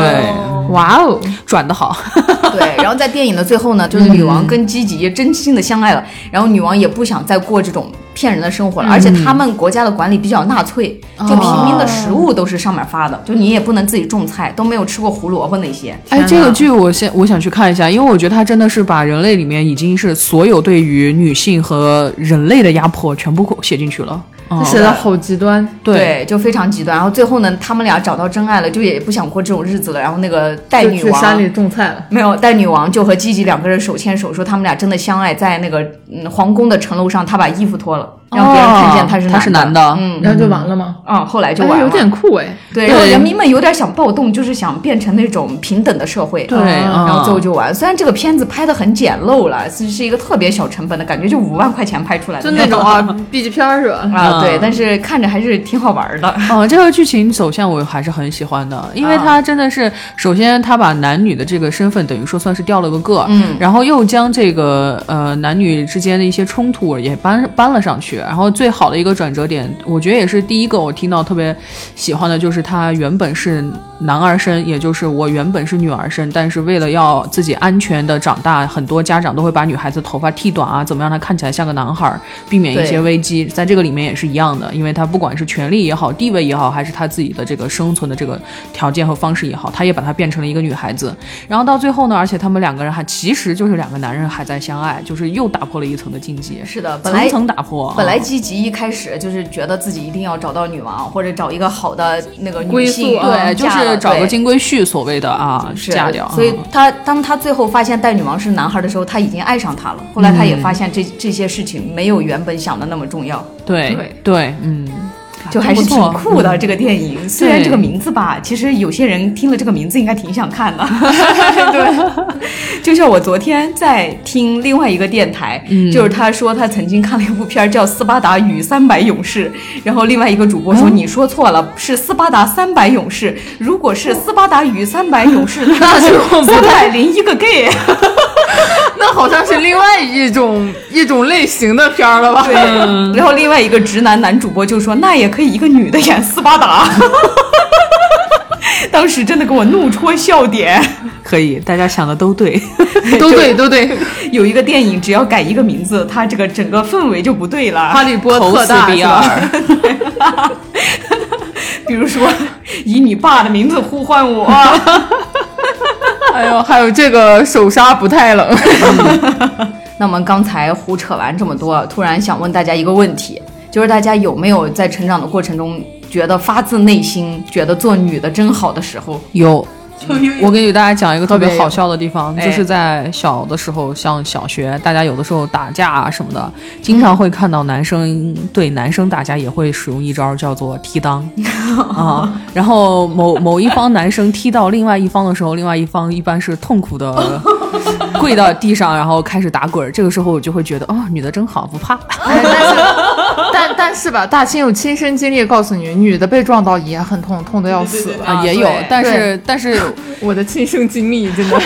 哇哦，转的好。(laughs) 对，然后在电影的最后呢，就是女王跟基吉真心的相爱了，然后女王也不想再过这种骗人的生活了，而且他们国家的管理比较纳粹，就平民的食物都是上面发的，就你也不能自己种菜，都没有吃过胡萝卜那些。哎，这个剧我先我想去看一下，因为我觉得它真的是把人类里面已经是所有对于女性和人类的压迫全部写进去了。嗯，写的好极端。对，就非常极端。然后最后呢，他们俩找到真爱了，就也不想过这种日子了。然后那个带女王去山里种菜了。没有，带女王就和吉吉两个人手牵手，说他们俩真的相爱，在那个嗯皇宫的城楼上，他把衣服脱了，让别人看见他是他是男的嗯然后就完了吗？嗯，后来就完了。哎有点酷哎。对，然后人民们有点想暴动，就是想变成那种平等的社会。对然后嗯最后就完。虽然这个片子拍的很简陋了，是是一个特别小成本的感觉，就五万块钱拍出来的就那种啊，(laughs) B 级片儿是吧？啊，对，嗯但是看着还是挺好玩的。哦，这个剧情走向我还是很喜欢的，因为它真的是，首先他把男女的这个身份等于说算是掉了个个，嗯然后又将这个呃男女之间的一些冲突也搬搬了上去，然后最好的一个转折点，我觉得也是第一个我听到特别喜欢的，就是他原本是男儿身，也就是我原本是女儿身，但是为了要自己安全的长大，很多家长都会把女孩子头发剃短啊，怎么让她看起来像个男孩儿，避免一些危机。在这个里面也是一样的，因为他不管是权力也好，地位也好，还是他自己的这个生存的这个条件和方式也好，他也把她变成了一个女孩子。然后到最后呢，而且他们两个人还其实就是两个男人还在相爱，就是又打破了一层的禁忌，是的，层层打破。本莱基吉一开始就是觉得自己一定要找到女王，或者找一个好的那个女归性，对，就是找个金龟婿，所谓的啊，是嫁掉。所以嗯他当他最后发现戴女王是男孩的时候，他已经爱上她了。后来他也发现这、这些事情没有原本想的那么重要，对对对，嗯，就还是挺酷的、这个电影。虽然这个名字吧，其实有些人听了这个名字应该挺想看的。(laughs) 对，就像我昨天在听另外一个电台，嗯就是他说他曾经看了一部片叫《斯巴达与三百勇士》，然后另外一个主播说、你说错了，是斯巴达三百勇士。如果是斯巴达与三百勇士，(laughs) 那就三百零一个 gay。(laughs) 那好像是另外一种一种类型的片儿了吧？对，然后另外一个直男男主播就说，那也可以一个女的演斯巴达。(laughs) 当时真的给我怒戳笑点。可以，大家想的都对。(laughs) 都对，都对。有一个电影，只要改一个名字，它这个整个氛围就不对了。哈利波特大比是吧？二，(laughs) 比如说，以你爸的名字呼唤我。还有还有这个手刹不太冷。那么刚才胡扯完这么多，突然想问大家一个问题，就是大家有没有在成长的过程中，觉得发自内心觉得做女的真好的时候？有。我给大家讲一个特别好笑的地方，哎就是在小的时候，像小学，大家有的时候打架啊什么的，经常会看到男生对男生打架也会使用一招叫做踢裆 (laughs) 啊。然后某某一方男生踢到另外一方的时候，另外一方一般是痛苦的 (laughs) 跪到地上，然后开始打滚儿。这个时候我就会觉得，哦，女的真好，不怕。哎 (laughs) 但是但但是吧，大清有亲身经历告诉你，女的被撞到也很痛，痛的要死。啊，也有，但是但是 (laughs) 我的亲身经历真的，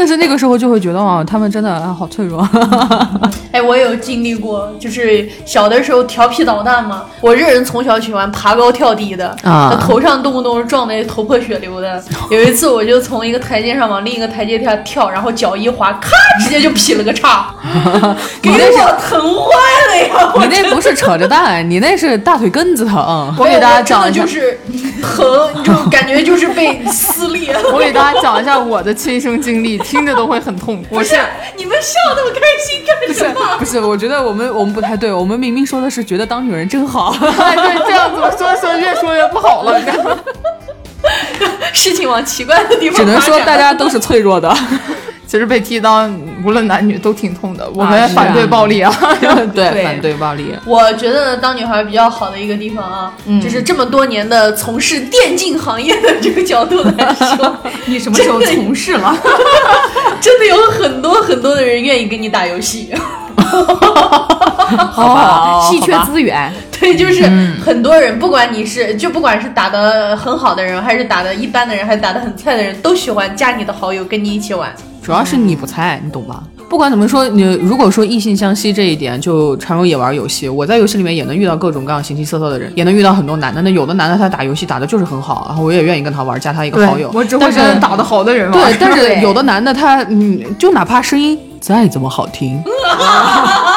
但是那个时候就会觉得啊，他们真的啊好脆弱。(laughs) 哎，我有经历过，就是小的时候调皮捣蛋嘛。我这人从小喜欢爬高跳低的，啊头上动不动撞得头破血流的。(laughs) 有一次，我就从一个台阶上往另一个台阶下跳，然后脚一滑，咔，直接就劈了个叉，(laughs) 给我疼坏了呀！你那不是扯着蛋，你那是大腿根子疼。我给大家讲一下的就，是疼，就感觉就是被撕裂。我给大家讲一下我的亲身经历，听着都会很痛。我不是你们笑那么开心干什么？不是，不是我觉得我们我们不太对，我们明明说的是觉得当女人真好。哎，对，这样怎么说说越说越不好了，你知道吗？(laughs) 事情往奇怪的地方只能说大家都是脆弱的。(laughs) 其实被踢裆，无论男女都挺痛的。我们反对暴力啊！(laughs) 对对反对暴力。我觉得当女孩比较好的一个地方啊，嗯就是这么多年的从事电竞行业的这个角度来说，你什么时候从事了？真的有很多很多的人愿意跟你打游戏。(laughs) 好吧，稀缺资源。(laughs) 对，就是很多人，不管你是就不管是打的很好的人，还是打的一般的人，还是打的很菜的人，都喜欢加你的好友跟你一起玩。主要是你不菜，你懂吧？不管怎么说，你如果说异性相吸这一点，就常荣也玩游戏。我在游戏里面也能遇到各种各样形形色色的人，也能遇到很多男的。那有的男的他打游戏打的就是很好，然后我也愿意跟他玩，加他一个好友。我只会跟打的好的人玩。对，但是有的男的他，嗯，就哪怕声音再怎么好听，(laughs)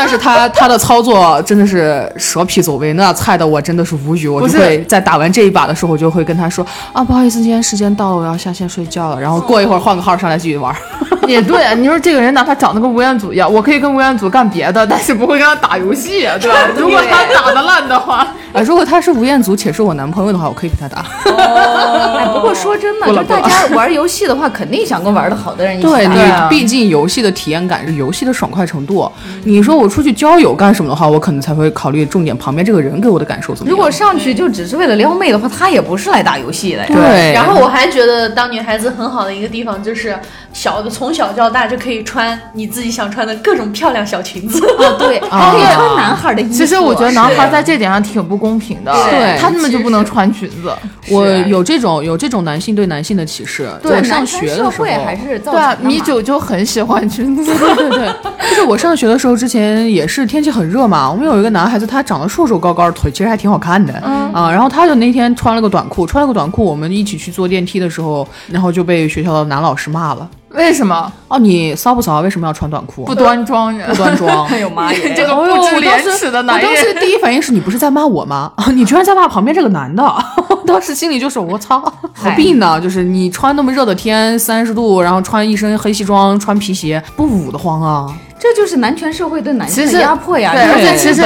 但是他他的操作真的是蛇皮走位，那菜的我真的是无语。我就会在打完这一把的时候，我就会跟他说啊，不好意思，今天时间到了，我要下线睡觉了。然后过一会儿换个号上来继续玩。(laughs) 也对，啊你说这个人哪怕长得跟吴彦祖一样，我可以跟吴彦祖干别的，但是不会跟他打游戏啊，对吧？(laughs) 如果他打的烂的话，啊，如果他是吴彦祖且是我男朋友的话，我可以陪他打。哎，不过说真的，就大家玩游戏的话，肯定想跟玩的好的人一起对打。对毕竟游戏的体验感是游戏的爽快程度。你说我出去交友干什么的话，我可能才会考虑重点旁边这个人给我的感受怎么样。如果上去就只是为了撩妹的话，他也不是来打游戏的呀。对，然后我还觉得当女孩子很好的一个地方就是小的从小到大就可以穿你自己想穿的各种漂亮小裙子。啊，对，(laughs) 还可以穿男孩的衣服。其实我觉得男孩在这点上挺不公平的，对他们就不能穿裙子。我有这种有这种男性对男性的歧视，对我上学的时候社会还是造对啊，米九就很喜欢裙子。对对对，(laughs) 就是我上学的时候，之前也是天气很热嘛，我们有一个男孩子，他长得瘦瘦高高，腿其实还挺好看的，嗯啊，然后他就那天穿了个短裤，穿了个短裤，我们一起去坐电梯的时候，然后就被学校的男老师骂了，为什么哦，你骚不骚？为什么要穿短裤？不端庄呀？不端庄。(laughs) (laughs) 哎呦妈耶！这个哦哟不知廉我当时耻的男我当时。第一反应是你不是在骂我吗？啊，(laughs) 你居然在骂旁边这个男的！当时心里就是我操，何必呢？就是你穿那么热的天，三十度，然后穿一身黑西装，穿皮鞋，不捂得慌啊？这这就是男权社会对男性的压迫呀，对而且其实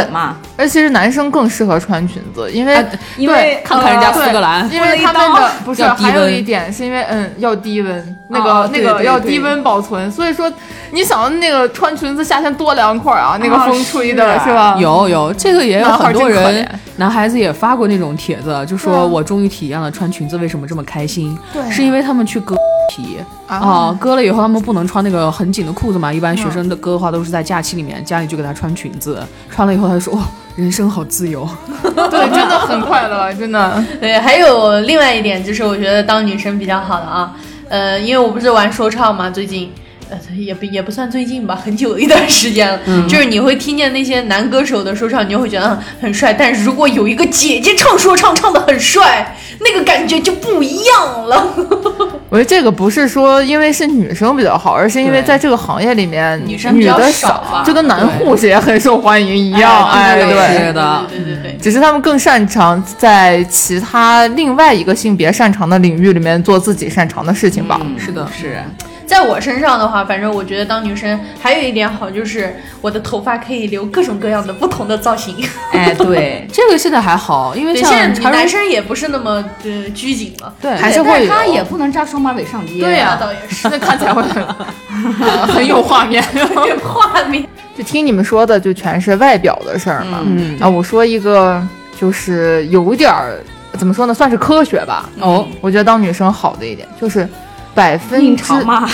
而其实男生更适合穿裙子，因为、啊因为看看人家苏格兰，因为他们的不是还有一点是因为嗯要低温，那个、哦那个对对要低温保存，所以说你想那个穿裙子夏天多凉快啊，那个啊风吹的是是吧？有有，这个也有很多人，男孩子也发过那种帖子，就说啊。我终于体验了穿裙子为什么这么开心，对。是因为他们去割皮。啊。啊，割了以后他们不能穿那个很紧的裤子嘛，一般学生的割的话都是在假期里面，家里就给他穿裙子，穿了以后他就说哇，人生好自由，(laughs) 对，真的很快乐，真的。对，还有另外一点就是，我觉得当女生比较好的啊，呃，因为我不是玩说唱嘛，最近。呃，也不也不算最近吧，很久一段时间了。就是你会听见那些男歌手的说唱，你就会觉得嗯很帅。但是如果有一个姐姐唱说唱，唱的很帅，那个感觉就不一样了。(laughs) 我觉得这个不是说因为是女生比较好，而是因为在这个行业里面女生比较的少吧就跟男护士也很受欢迎一样。哎，对对。是的对对对对。只是他们更擅长在其他另外一个性别擅长的领域里面做自己擅长的事情吧。嗯是的是。在我身上的话，反正我觉得当女生还有一点好，就是我的头发可以留各种各样的不同的造型。(laughs) 哎，对，这个现在还好，因为，像现在男生也不是那么的拘谨了。对还是会他也不能扎双马尾上街。对呀 (laughs) 那倒也是那看起来会很很有画面。(laughs) 有画面。就听你们说的，就全是外表的事儿嘛。嗯啊，我说一个，就是有点儿怎么说呢，算是科学吧。哦，我觉得当女生好的一点就是百分之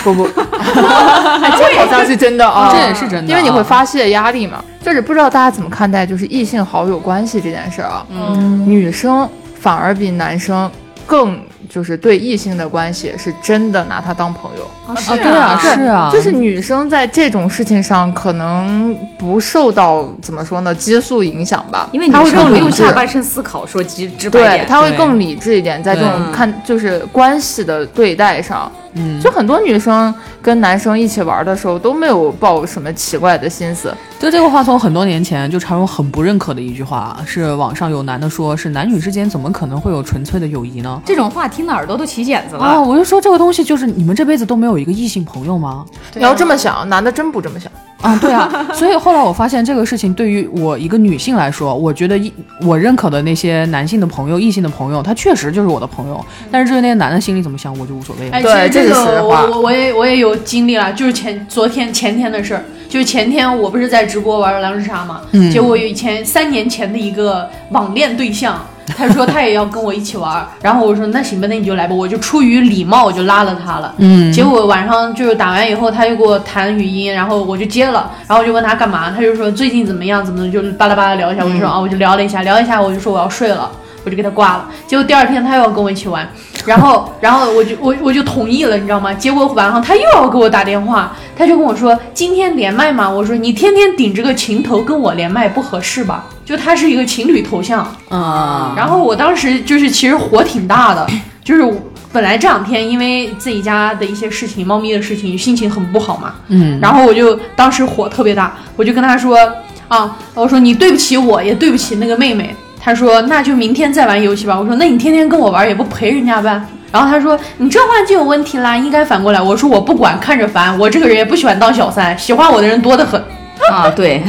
不不，(laughs) 哎这好像是真的啊，这也是真的因为你会啊发泄压力嘛。就是不知道大家怎么看待就是异性好友关系这件事儿啊？嗯，女生反而比男生更就是对异性的关系是真的拿他当朋友。啊是对啊是是啊，就是女生在这种事情上可能不受到怎么说呢激素影响吧，因为女她会更用更理智下半身思考，说直直白对，点。她会更理智一点，在这种看就是关系的对待上，嗯，就很多女生跟男生一起玩的时候都没有抱什么奇怪的心思，就这个话从很多年前就常有很不认可的一句话，是网上有男的说，是男女之间怎么可能会有纯粹的友谊呢？这种话听的耳朵都起茧子了。啊，我就说这个东西就是你们这辈子都没有一个异性朋友吗？你要这么想，男的真不这么想。啊，对啊，(laughs) 所以后来我发现这个事情对于我一个女性来说，我觉得一我认可的那些男性的朋友、异性的朋友，他确实就是我的朋友。但是至于那些男的心里怎么想，我就无所谓了。哎，对其实这个我我我也我也有经历了，就是前昨天前天的事儿，就是前天我不是在直播玩狼人杀嘛，嗯结果有以前三年前的一个网恋对象。他说他也要跟我一起玩儿，然后我说那行吧，那你就来吧，我就出于礼貌我就拉了他了。嗯，结果晚上就是打完以后，他就给我弹语音，然后我就接了，然后我就问他干嘛，他就说最近怎么样，怎么就巴拉巴拉聊一下，我就说啊，我就聊了一下，聊一下，我就说我要睡了，我就给他挂了。结果第二天他又要跟我一起玩，然后然后我就我我就同意了，你知道吗？结果晚上他又要给我打电话，他就跟我说今天连麦嘛？我说你天天顶着个情头跟我连麦不合适吧？就他是一个情侣头像，嗯，然后我当时就是其实火挺大的，就是本来这两天因为自己家的一些事情，猫咪的事情，心情很不好嘛，嗯，然后我就当时火特别大，我就跟他说啊，我说你对不起我，也对不起那个妹妹。他说那就明天再玩游戏吧。我说那你天天跟我玩也不陪人家呗。然后他说你这话就有问题啦，应该反过来。我说我不管，看着烦。我这个人也不喜欢当小三，喜欢我的人多得很。啊，对，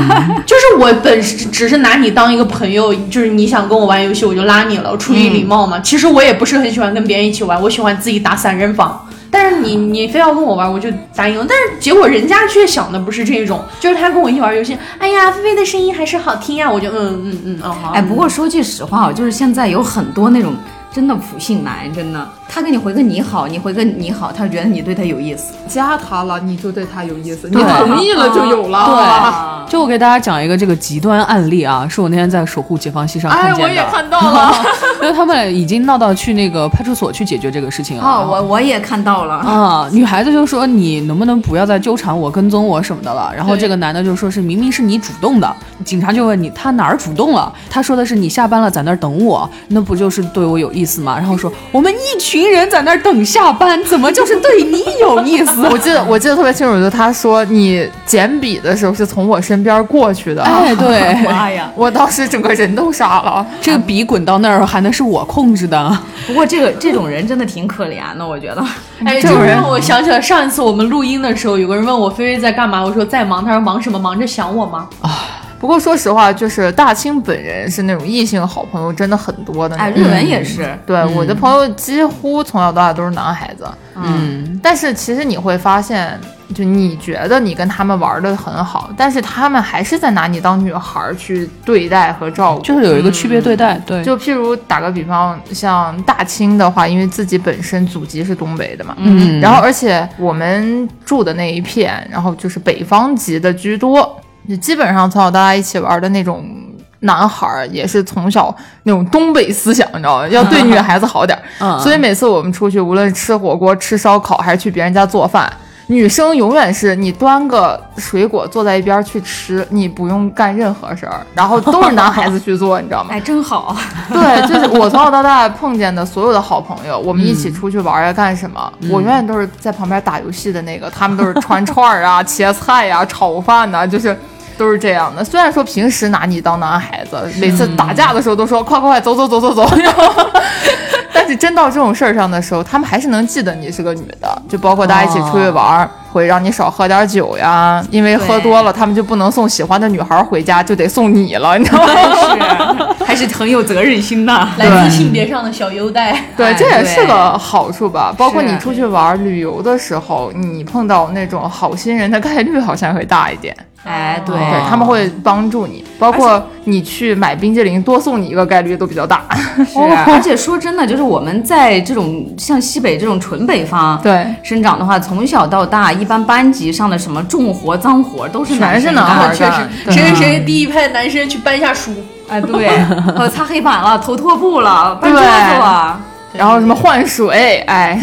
(laughs) 就是我本是只是拿你当一个朋友，就是你想跟我玩游戏，我就拉你了，我出于礼貌嘛。其实我也不是很喜欢跟别人一起玩，我喜欢自己打散人房。但是你你非要跟我玩，我就答应了。但是结果人家却想的不是这种，就是他跟我一起玩游戏，哎呀，菲菲的声音还是好听呀，我就嗯嗯嗯哦好。哎，不过说句实话啊，就是现在有很多那种真的普信男，真的，他给你回个你好，你回个你好，他觉得你对他有意思。加他了，你就对他有意思，你同意了就有了。对就我给大家讲一个这个极端案例啊，是我那天在守护解放西上哎，看见的。我也看到了。(laughs) 因为他们已经闹到去那个派出所去解决这个事情了。哦，我我也看到了。啊，女孩子就说你能不能不要再纠缠我、跟踪我什么的了。然后这个男的就说是明明是你主动的，警察就问你他哪儿主动了？他说的是你下班了在那儿等我，那不就是对我有意思吗？然后说我们一群人在那儿等下班，怎么就是对你有意思？(laughs) 我记得我记得特别清楚，就他说你捡笔的时候是从我身边过去的，哎，对，(laughs) 妈呀！我当时整个人都傻了。这个笔滚到那儿还能是我控制的？不过这个这种人真的挺可怜的，我觉得。哎，这种让我想起了上一次我们录音的时候，有个人问我菲菲在干嘛，我说在忙，他说忙什么？忙着想我吗？不过说实话，就是大清本人是那种异性好朋友真的很多的那哎，种。日文也是，对，我的朋友几乎从小到大都是男孩子。嗯，但是其实你会发现，就你觉得你跟他们玩的很好，但是他们还是在拿你当女孩儿去对待和照顾。就是有一个区别对待，对，就譬如打个比方，像大清的话，因为自己本身祖籍是东北的嘛，嗯然后而且我们住的那一片，然后就是北方籍的居多，就基本上从小到大一起玩的那种男孩儿，也是从小那种东北思想，你知道吗？要对女孩子好点儿。嗯所以每次我们出去，无论吃火锅、吃烧烤，还是去别人家做饭。女生永远是你端个水果坐在一边儿去吃，你不用干任何事儿，然后都是男孩子去做，你知道吗？哎，真好。(laughs) 对，就是我从小到大碰见的所有的好朋友，我们一起出去玩呀，干什么？我永远都是在旁边打游戏的那个，他们都是串串儿啊、(laughs) 切菜呀、炒饭呐、就是都是这样的。虽然说平时拿你当男孩子，每次打架的时候都说快快快走走走走走，然后但是真到这种事儿上的时候，他们还是能记得你是个女的，就包括大家一起出去玩儿。会让你少喝点酒呀，因为喝多了，他们就不能送喜欢的女孩回家，就得送你了，你知道吗？(laughs) 是，还是很有责任心的。来自性别上的小优待。(laughs) 对，哎这也是个好处吧。包括你出去玩旅游的时候，你碰到那种好心人的概率好像会大一点。哎，对，对，他们会帮助你，包括你去买冰激凌，多送你一个概率都比较大。是，而且说真的，就是我们在这种像西北这种纯北方对，生长的话，从小到大，一般班级上的什么重活、脏活都是男生男孩儿干确实。谁谁谁第一派男生去搬一下书，哎，对，呃，(laughs) 擦黑板了，投拖布了，搬桌子了，然后什么换水，哎，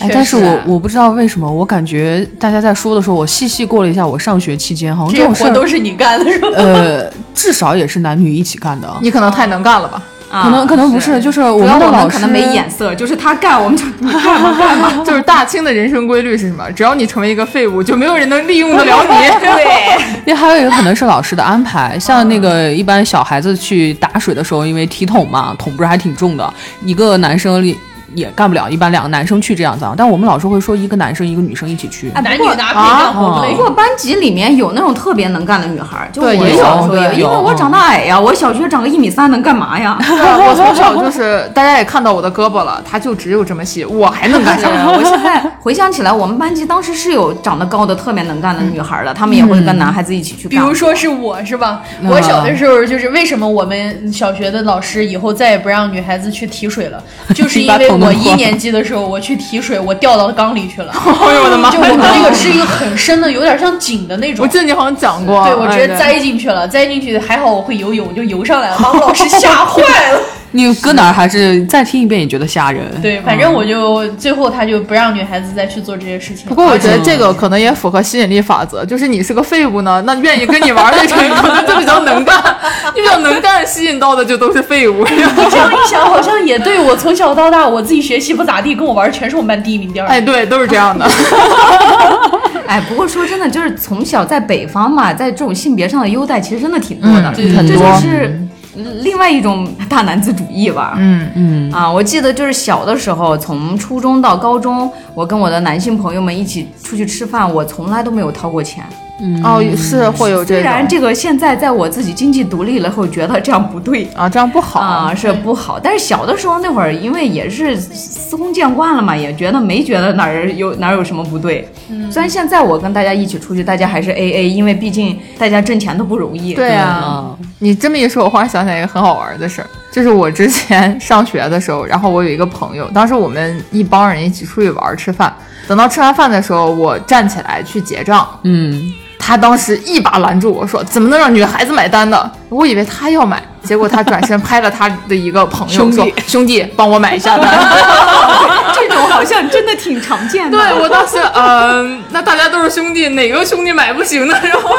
哎，但是我我不知道为什么，我感觉大家在说的时候，我细细过了一下我上学期间，好像这这种事都是你干的，是吧？呃，至少也是男女一起干的。你可能太能干了吧？啊可能可能不是，就是我要们的老师可能没眼色，就是他干，我们就 (laughs) 你干嘛干嘛。就是大清的人生规律是什么？只要你成为一个废物，就没有人能利用得了你。(laughs) 对，(laughs) 那还有一个可能是老师的安排，像那个一般小孩子去打水的时候，因为提桶嘛，桶不是还挺重的，一个男生也也干不了，一般两个男生去这样子啊。但我们老师会说一个男生一个女生一起去。啊不过男女拿可以干活不累不。过班级里面有那种特别能干的女孩儿，就我对也有因为我长得矮呀，我小学长个一米三能干嘛呀？(laughs) 我从小就是，大家也看到我的胳膊了，他就只有这么细，我还能干是啥？(laughs) 我现在回想起来，我们班级当时是有长得高的、特别能干的女孩儿的，她们也会跟男孩子一起去比。如说是我是吧？我小的时候就是为什么我们小学的老师以后再也不让女孩子去提水了，(laughs) 就是因为我一年级的时候我去提水，我掉到缸里去了。(laughs) 哎呦我的妈！就我们那个是一个很深的，有点像井的那种我。记得你好像讲过，对，我直接栽进去了，栽进去还好我会游泳，我就游上来了，把老师吓坏了。你搁哪儿还是再听一遍也觉得吓人。对，反正我就最后他就不让女孩子再去做这些事情。不过我觉得这个可能也符合吸引力法则，就是你是个废物呢，那愿意跟你玩的人 (laughs) 可能就比较能干，你比较能干，吸引到的就都是废物。(laughs) 这样一想，好像也对我从小到大我自己学习不咋地，跟我玩全是我们班第一名、第二名。哎，对，都是这样的。(laughs) 哎，不过说真的，就是从小在北方嘛，在这种性别上的优待其实真的挺多的，嗯这这很多就是另外一种大男子主义吧。嗯嗯，啊，我记得就是小的时候，从初中到高中，我跟我的男性朋友们一起出去吃饭，我从来都没有掏过钱。哦，是会有这虽然这个现在在我自己经济独立了后，觉得这样不对。啊，这样不好。啊，是不好。但是小的时候那会儿，因为也是司空见惯了嘛，也觉得没觉得哪儿有哪儿有什么不对。嗯。虽然现在我跟大家一起出去，大家还是 A A，因为毕竟大家挣钱都不容易。对啊。嗯，你这么一说，我忽然想起来一个很好玩的事儿，就是我之前上学的时候，然后我有一个朋友，当时我们一帮人一起出去玩儿吃饭，等到吃完饭的时候，我站起来去结账，嗯，他当时一把拦住我说：“怎么能让女孩子买单呢？”我以为他要买，结果他转身拍了他的一个朋友兄弟说：“兄弟，帮我买一下单。(laughs) 这种好像真的挺常见”的。对我当时，嗯、那大家都是兄弟，哪个兄弟买不行呢？然 (laughs) 后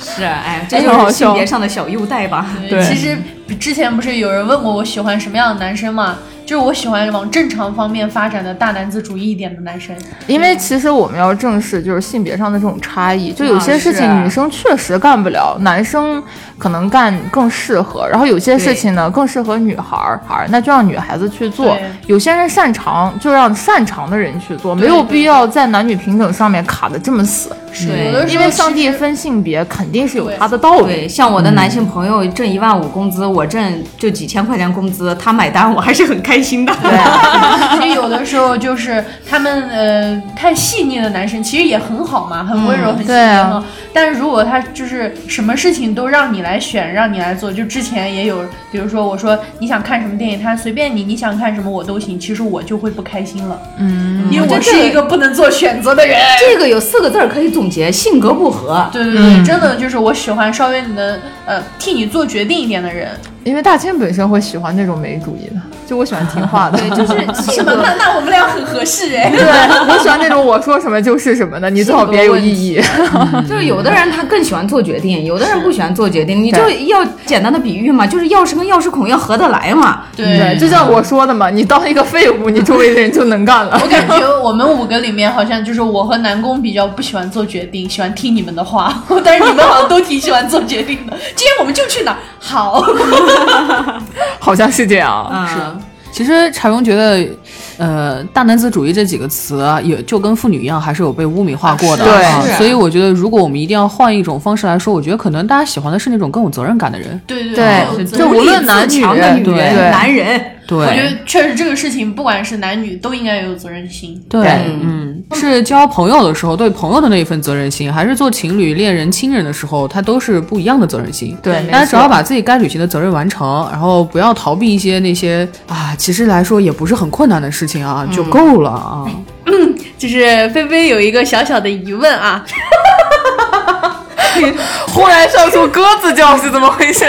是，哎，这哎就是性别上的小优待吧。对其实之前不是有人问过我喜欢什么样的男生嘛？就是我喜欢往正常方面发展的大男子主义一点的男生。因为其实我们要正视就是性别上的这种差异，就有些事情女生确实干不了，男生可能干更适合，然后有些事情呢更适合女孩儿，孩儿那就让女孩子去做。有些人擅长，就让擅长的人去做，没有必要在男女平等上面卡的这么死。因为上帝分性别，肯定是有他的道理。对，像我的男性朋友挣一万五工资，我挣就几千块钱工资，他买单我还是很开心的。(laughs) 其实有的时候就是他们呃太细腻的男生，其实也很好嘛，很温柔，很细腻很好。但是如果他就是什么事情都让你来选，让你来做，就之前也有，比如说我说你想看什么电影，他随便你，你想看什么我都行，其实我就会不开心了，嗯，因为我是一个不能做选择的人。这个有四个字儿可以总结：性格不合。对对对，真的就是我喜欢稍微能呃替你做决定一点的人。因为大千本身会喜欢那种没主意的，就我喜欢听话的。对，就是 (laughs) 是吗？性格那那我们俩很合适哎。对，我喜欢那种我说什么就是什么的，你最好别有异议。就是有的人他更喜欢做决定，有的人不喜欢做决定。你就要简单的比喻嘛，就是钥匙跟钥匙孔要合得来嘛。对，就像我说的嘛，你当一个废物，你周围的人就能干了我。感觉 (laughs) 我们五个里面好像就是我和南宫比较不喜欢做决定，喜欢听你们的话，(laughs) 但是你们好像都挺喜欢做决定的。今天我们就去哪儿？好，好像是这样。嗯，其实柴荣觉得，呃，大男子主义这几个词啊，也就跟妇女一样，还是有被污名化过的。对啊所以我觉得，如果我们一定要换一种方式来说，我觉得可能大家喜欢的是那种更有责任感的人。对对对就无论男女强的女对人，对男人。对，我觉得确实这个事情，不管是男女，都应该有责任心。对，嗯，是交朋友的时候对朋友的那一份责任心，还是做情侣、恋人、亲人的时候，他都是不一样的责任心。对，大家只要把自己该履行的责任完成，然后不要逃避一些那些啊，其实来说也不是很困难的事情啊，就够了啊。嗯 (laughs) 就是菲菲有一个小小的疑问啊，(laughs) 忽然上出鸽子叫是怎么回事？(laughs)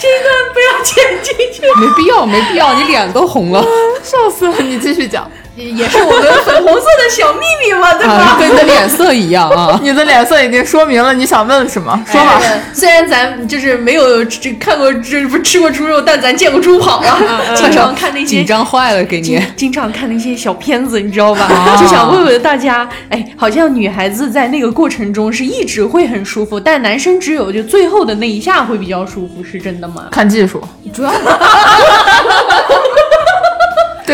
这一段不要剪进去，没必要，没必要，你脸都红了笑死了！你继续讲。也是我们粉红色的小秘密嘛，对吧？啊，跟你的脸色一样啊。(laughs) 你的脸色已经说明了你想问什么，说吧。哎虽然咱就是没有这看过这不是吃过猪肉，但咱见过猪跑啊，经常看那些紧张坏了，给你经。经常看那些小片子，你知道吧？就想问问大家，哎，好像女孩子在那个过程中是一直会很舒服，但男生只有就最后的那一下会比较舒服，是真的吗？看技术，主 (laughs) 要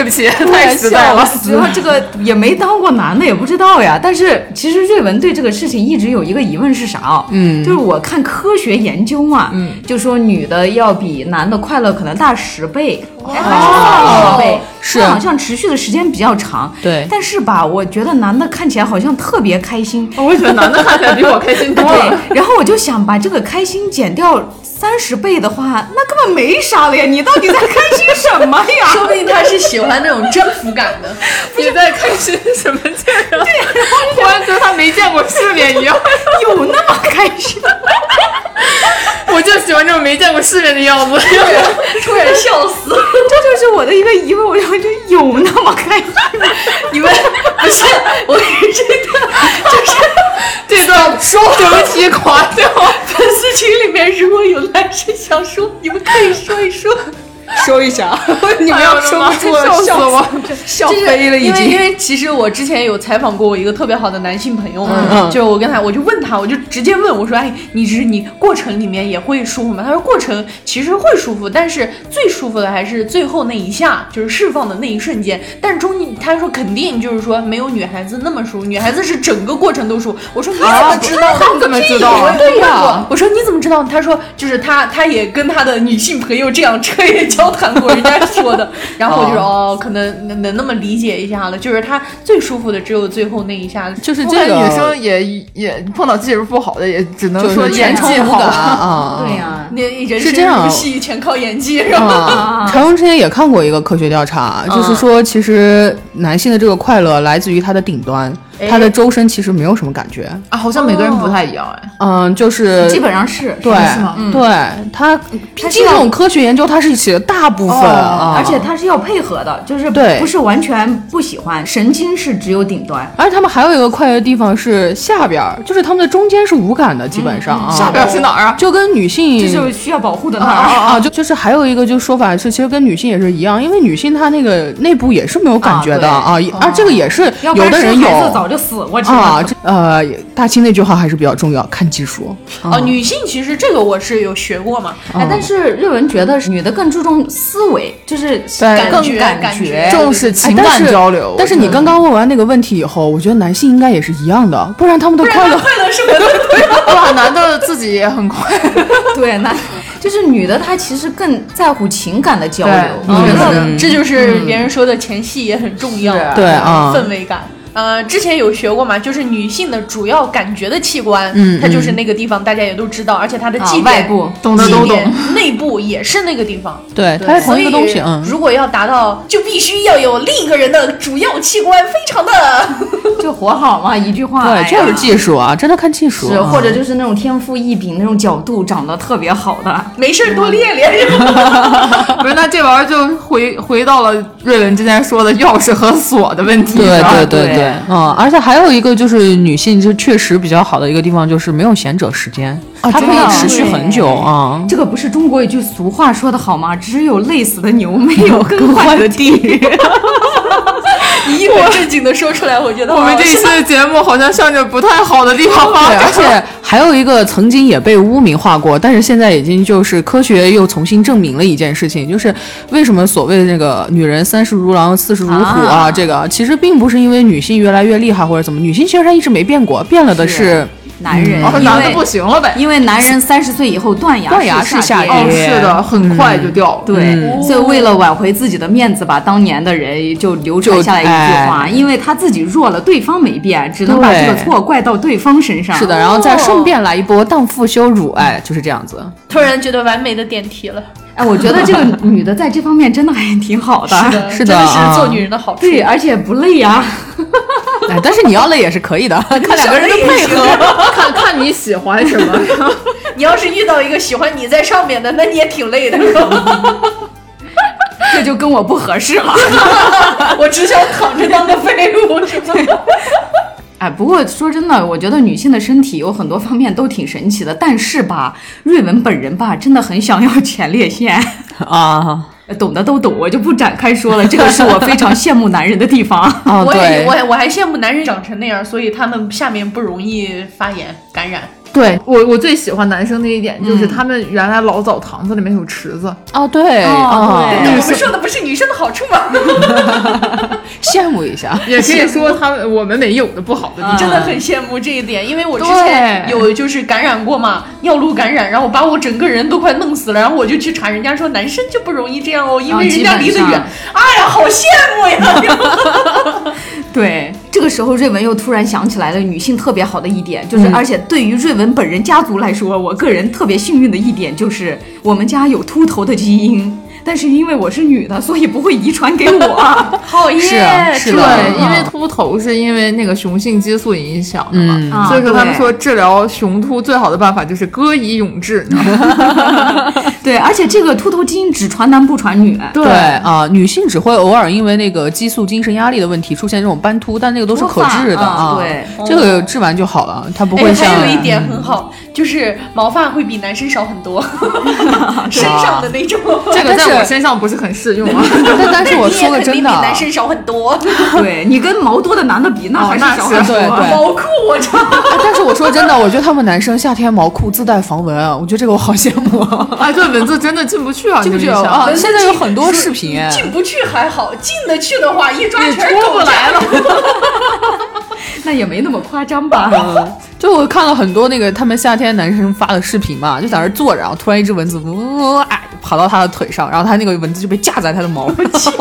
对不起，(laughs) 太实在了。主要这个也没当过男的，也不知道呀。但是其实瑞文对这个事情一直有一个疑问是啥啊？嗯就是我看科学研究嘛，嗯，就说女的要比男的快乐可能大十倍，哎还是好像持续的时间比较长。对但是吧，我觉得男的看起来好像特别开心。我觉得男的看起来比我开心 (laughs) 多了。对，然后我就想把这个开心减掉三十倍的话，那根本没啥了呀！你到底在开心什么呀？(laughs) 说不定他是喜欢那种征服感的。(laughs) 你在开心什么劲儿啊？忽然觉得他没见过世面一样。有那么开心？我就喜欢这种没见过世面的样子。突然笑死！这就是我的一个疑问，我就觉得有那么开心吗？你们不是我真的就是这段说对不起垮掉。粉丝群里面如果有男生想说，你们可以说一说。(laughs) 说一下，(laughs) 你们要说不出了，笑死笑我！笑飞了，已因为因。为其实我之前有采访过我一个特别好的男性朋友嘛，嗯就是我跟他，我就问他，我就直接问我说，哎，你是你过程里面也会舒服吗？他说过程其实会舒服，但是最舒服的还是最后那一下，就是释放的那一瞬间。但是中间他说肯定就是说没有女孩子那么舒服，女孩子是整个过程都舒服。我说你怎么知道的？他怎么知道啊？对呀、我说你怎么知道？他说就是他，他也跟他的女性朋友这样彻夜交谈过，人家说的。(laughs) 然后我就说哦，可能能能那么理解一下了，就是他最舒服的只有最后那一下。就是这个女生也也碰到技术不好的，也只能说就是演技好。啊。对呀、那人是这样生如戏，全靠演技，是吧？啊，陈荣之前也看过一个科学调查，就是说，其实男性的这个快乐来自于他的顶端，它的周身其实没有什么感觉。啊，好像每个人不太一样哎。嗯，就是基本上是对对，它毕竟这种科学研究它是写的大部分啊，而且它是要配合的，就是对不是完全不喜欢。神经是只有顶端，而且他们还有一个快乐的地方是下边儿，就是他们的中间是无感的，基本上啊。下边是哪儿啊？就跟女性这就是需要保护的那啊儿。啊啊！就就是还有一个就说法是，其实跟女性也是一样，因为女性她那个内部也是没有感觉的啊啊，而这个也是有的人有就死过去啊。了。这呃，大清那句话还是比较重要，看技术。哦，女性其实这个我是有学过嘛，哎，但是日文觉得女的更注重思维，就是对更觉感感觉重视情感交流。但是你刚刚问完那个问题以后，我觉得男性应该也是一样的，不然他们的快乐快乐是我的。(laughs) 哇，男的自己也很快。(laughs) 对，男就是女的她其实更在乎情感的交流。对我觉得嗯，这就是别人说的前戏也很重要，对啊氛围感。呃，之前有学过嘛，就是女性的主要感觉的器官，嗯它就是那个地方，大家也都知道，而且它的啊祭点、外部懂的都懂内部也是那个地方。对，它是同一个东西，所以嗯。如果要达到，就必须要有另一个人的主要器官非常的 (laughs) 就活好嘛，一句话。对，就是技术啊，真的看技术。是，啊或者就是那种天赋异禀，那种角度长得特别好的。没事儿多练练。(laughs) 不是，那这玩意儿就回回到了瑞文之前说的钥匙和锁的问题对上。对对对对，嗯，而且还有一个就是女性就确实比较好的一个地方就是没有闲者时间，它可以持续很久啊。这个不是中国一句俗话说的好吗？只有累死的牛，没有更 (laughs) 坏的地。(laughs) 你一本正经的说出来，我觉得我们这一期的 (laughs) 节目好像向着不太好的地方发对，展。而且还有一个曾经也被污名化过，但是现在已经就是科学又重新证明了一件事情，就是为什么所谓的这个女人三十如狼，四十如虎啊，啊这个其实并不是因为女性越来越厉害或者怎么，女性其实她一直没变过，变了的是男人，哦，因男的不为行了呗。因为男人三十岁以后断崖断牙是下跌。哦，是的，很快就掉了。对，嗯所以为了挽回自己的面子吧，当年的人就流传下来一句话，哎因为他自己弱了，对方没变，只能把这个错怪到对方身上。是的，然后再顺便来一波荡妇羞辱，哎，就是这样子。突然觉得完美的点题了。哎，我觉得这个女的在这方面真的还挺好的。是的，是的真的是啊做女人的好处。对，而且不累呀、(laughs) 哎，但是你要累也是可以的，(laughs) 看两个人的配合。(laughs) 看看你喜欢什么。(laughs) 你要是遇到一个喜欢你在上面的，那你也挺累的。这就跟我不合适了。我只想躺着当个废物，是吗？哎，不过说真的，我觉得女性的身体有很多方面都挺神奇的，但是吧，瑞文本人吧，真的很想要前列腺。啊懂的都懂，我就不展开说了。这个是我非常羡慕男人的地方。啊，(laughs) 我也对我，还我还羡慕男人长成那样，所以他们下面不容易发炎感染。对我，我最喜欢男生的一点就是他们原来老澡堂子里面有池子，哦对，哦啊对我们说的不是女生的好处吗？(laughs) 羡慕一下。也可以说他们我们没有的不好的地方。真的很羡慕这一点，因为我之前有就是感染过嘛，尿路感染，然后把我整个人都快弄死了，然后我就去查，人家说男生就不容易这样哦，因为啊人家离得远。哎呀，好羡慕呀！(laughs) 对，这个时候瑞文又突然想起来了女性特别好的一点，就是、嗯。而且对于瑞文本人家族来说，我个人特别幸运的一点就是我们家有秃头的基因。但是因为我是女的，所以不会遗传给我。(laughs) 好耶，是啊是的对，嗯因为秃头是因为那个雄性激素影响的嘛，嗯啊所以说他们说治疗雄秃最好的办法就是歌以咏志，你知道吗？对，而且这个秃头基因只传男不传女。对对啊、女性只会偶尔因为那个激素、精神压力的问题出现这种斑秃，但那个都是可治的啊。嗯对，这个治完就好了，(laughs) 它不哎会，像。还有一点很好，就是毛发会比男生少很多，(laughs) 身上的那种。这个但是在我身上不是很适用啊。(laughs) 但但是我说的真的比男生少很多。对你跟毛多的男的比，那还是少很多。毛裤我操！哎但是我说真的，我觉得他们男生夏天毛裤自带防蚊啊，我觉得这个我好羡慕啊，哎，对，蚊子真的进不去啊，进不去你这么一啊！现在有很多视频，进不去还好，进得去的话，一抓全是脱不来了。(laughs) 那也没那么夸张吧？就我看了很多那个他们夏天男生发的视频嘛，就在那儿坐着，然后突然一只蚊子呜哎跑到他的腿上，然后他那个蚊子就被架在他的毛上。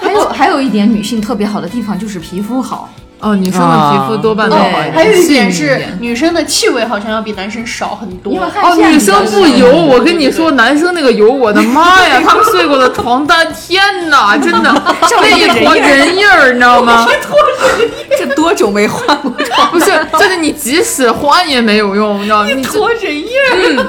还有还有一点女性特别好的地方就是皮肤好。哦，女生的皮肤多半都好一点，还有一点是，女生的气味好像要比男生少很多。哦，女生不油，我跟你说，男生那个油，我的妈呀，(laughs) 他们睡过的床单，天哪，真的，(laughs) 那一坨人印儿，你知道吗？(laughs) 这多久没换过床，不是，就是你即使换也没有用，你知道吗？你多人样。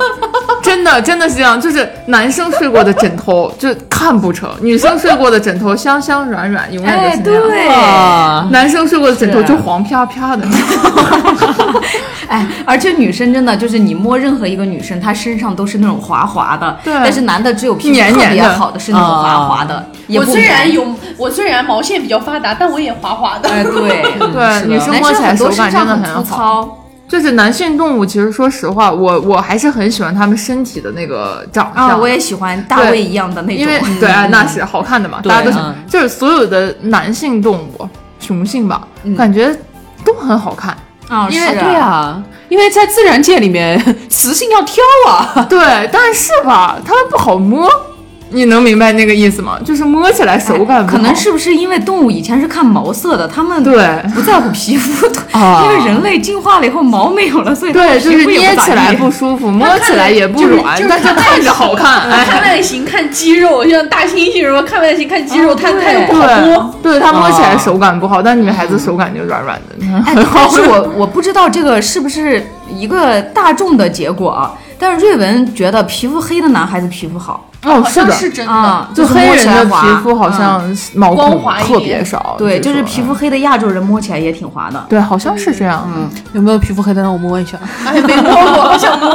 真的真的是这样，就是男生睡过的枕头就看不成，女生睡过的枕头香香软软，永远都是那样。对啊，男生睡过的枕头就黄飘飘的，(laughs) 哎，而且女生真的就是你摸任何一个女生，她身上都是那种滑滑的，对。但是男的只有皮肤特别好的是那种滑滑的，也我虽然有，我虽然毛线比较发达，但我也滑滑的。哎，对，(laughs) 对，女生摸起来手感真的很粗。糙。就是男性动物，其实说实话，我我还是很喜欢他们身体的那个长相。啊，我也喜欢大卫一样的那种，因为对啊，那是好看的嘛，大家都是嗯，就是所有的男性动物，雄性吧，感觉都很好看。啊，因为是对啊，因为在自然界里面，雌性要挑啊。对，但是吧，它们不好摸，你能明白那个意思吗？就是摸起来手感。可能是不是因为动物以前是看毛色的，他们对不在乎皮肤，啊 (laughs) 因为人类进化了以后毛没有了，所以它对，们就是捏起来不舒服，摸起来也不就是软，就是但是看着好看。(laughs) 看哎，外形看肌肉，(laughs) 像大猩猩什么看外形看肌肉，哦它它对又不好摸。对，对，它摸起来啊手感不好，但女孩子手感就软软的。哎，但是我我不知道这个是不是一个大众的结果啊。但是瑞文觉得皮肤黑的男孩子皮肤好哦，是真的。啊，就黑人的皮肤好嗯像毛孔特别少。对，就是皮肤黑的亚洲人摸起来也挺滑的。对，好像是这样。嗯，有没有皮肤黑的让我摸一下？哎，没摸过，我想摸。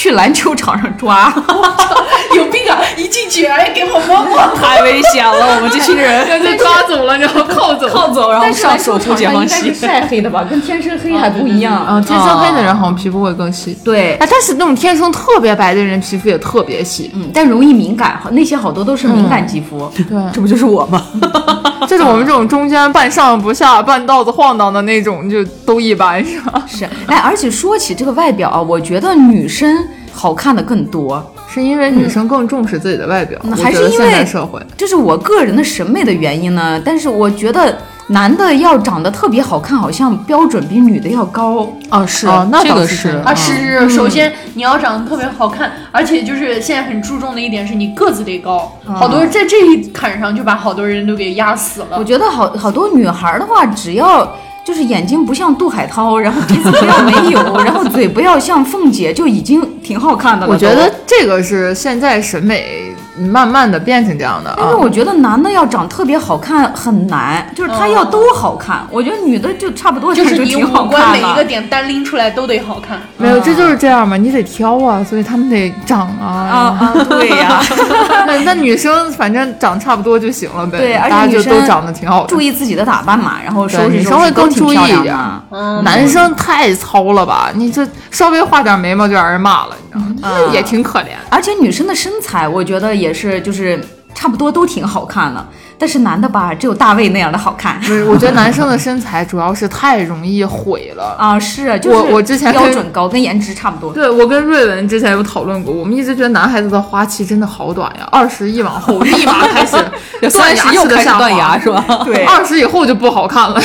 去篮球场上抓，(laughs) 有病啊！一进去，哎，给我摸摸。太危险了，我们这群人。就抓走了，然后铐走。铐走，然后上手出解放西应该是。晒黑的吧，跟天生黑还不一样。啊，天生黑的人好像皮肤会更细。对，哎，但是那种天生特别白的人皮肤也特别细。嗯，但容易敏感，好那些好多都是敏感肌肤。对，这不就是我吗？(laughs) 就是我们这种中间半上不下、半道子晃荡的那种，就都一般，是吧？是，哎，而且说起这个外表啊，我觉得女生好看的更多，是因为女生更重视自己的外表，还是因为社会。这是我个人的审美的原因呢。但是我觉得男的要长得特别好看，好像标准比女的要高。哦，是哦那这个是倒是啊，是是是，首先你要长得特别好看，而且就是现在很注重的一点是你个子得高，好多人在这一坎上就把好多人都给压死了。我觉得好好多女孩的话，只要就是眼睛不像杜海涛，然后鼻子不要没有，然后嘴不要像凤姐，就已经挺好看的了。我觉得。这个是现在审美慢慢的变成这样的啊。但是我觉得男的要长特别好看很难，就是他要都好看。我觉得女的就差不多，就是你挺好五官每一个点单拎出来都得好看。没有，这就是这样嘛，你得挑啊，所以他们得长啊啊。啊，对呀、(laughs) 那那女生反正长差不多就行了呗，对，而大家就且女生都长得挺好的注。意自己的打扮嘛，然后收拾对女收拾都生会更挺漂亮注意一点男生太糙了吧？你这稍微画点眉毛就让人骂了，道吗？嗯也挺可怜。而且女生的身材，我觉得也是，就是差不多都挺好看的。但是男的吧，只有大卫那样的好看不是，我觉得男生的 (laughs) 身材主要是太容易毁了。啊。是，就是我我之前标准高，跟颜值差不多。对我跟瑞文之前有讨论过，我们一直觉得男孩子的花期真的好短呀，二十一往后 (laughs) 立马开始 (laughs) 断三牙十又开始齿的下滑断牙，是吧？对二十以后就不好看了？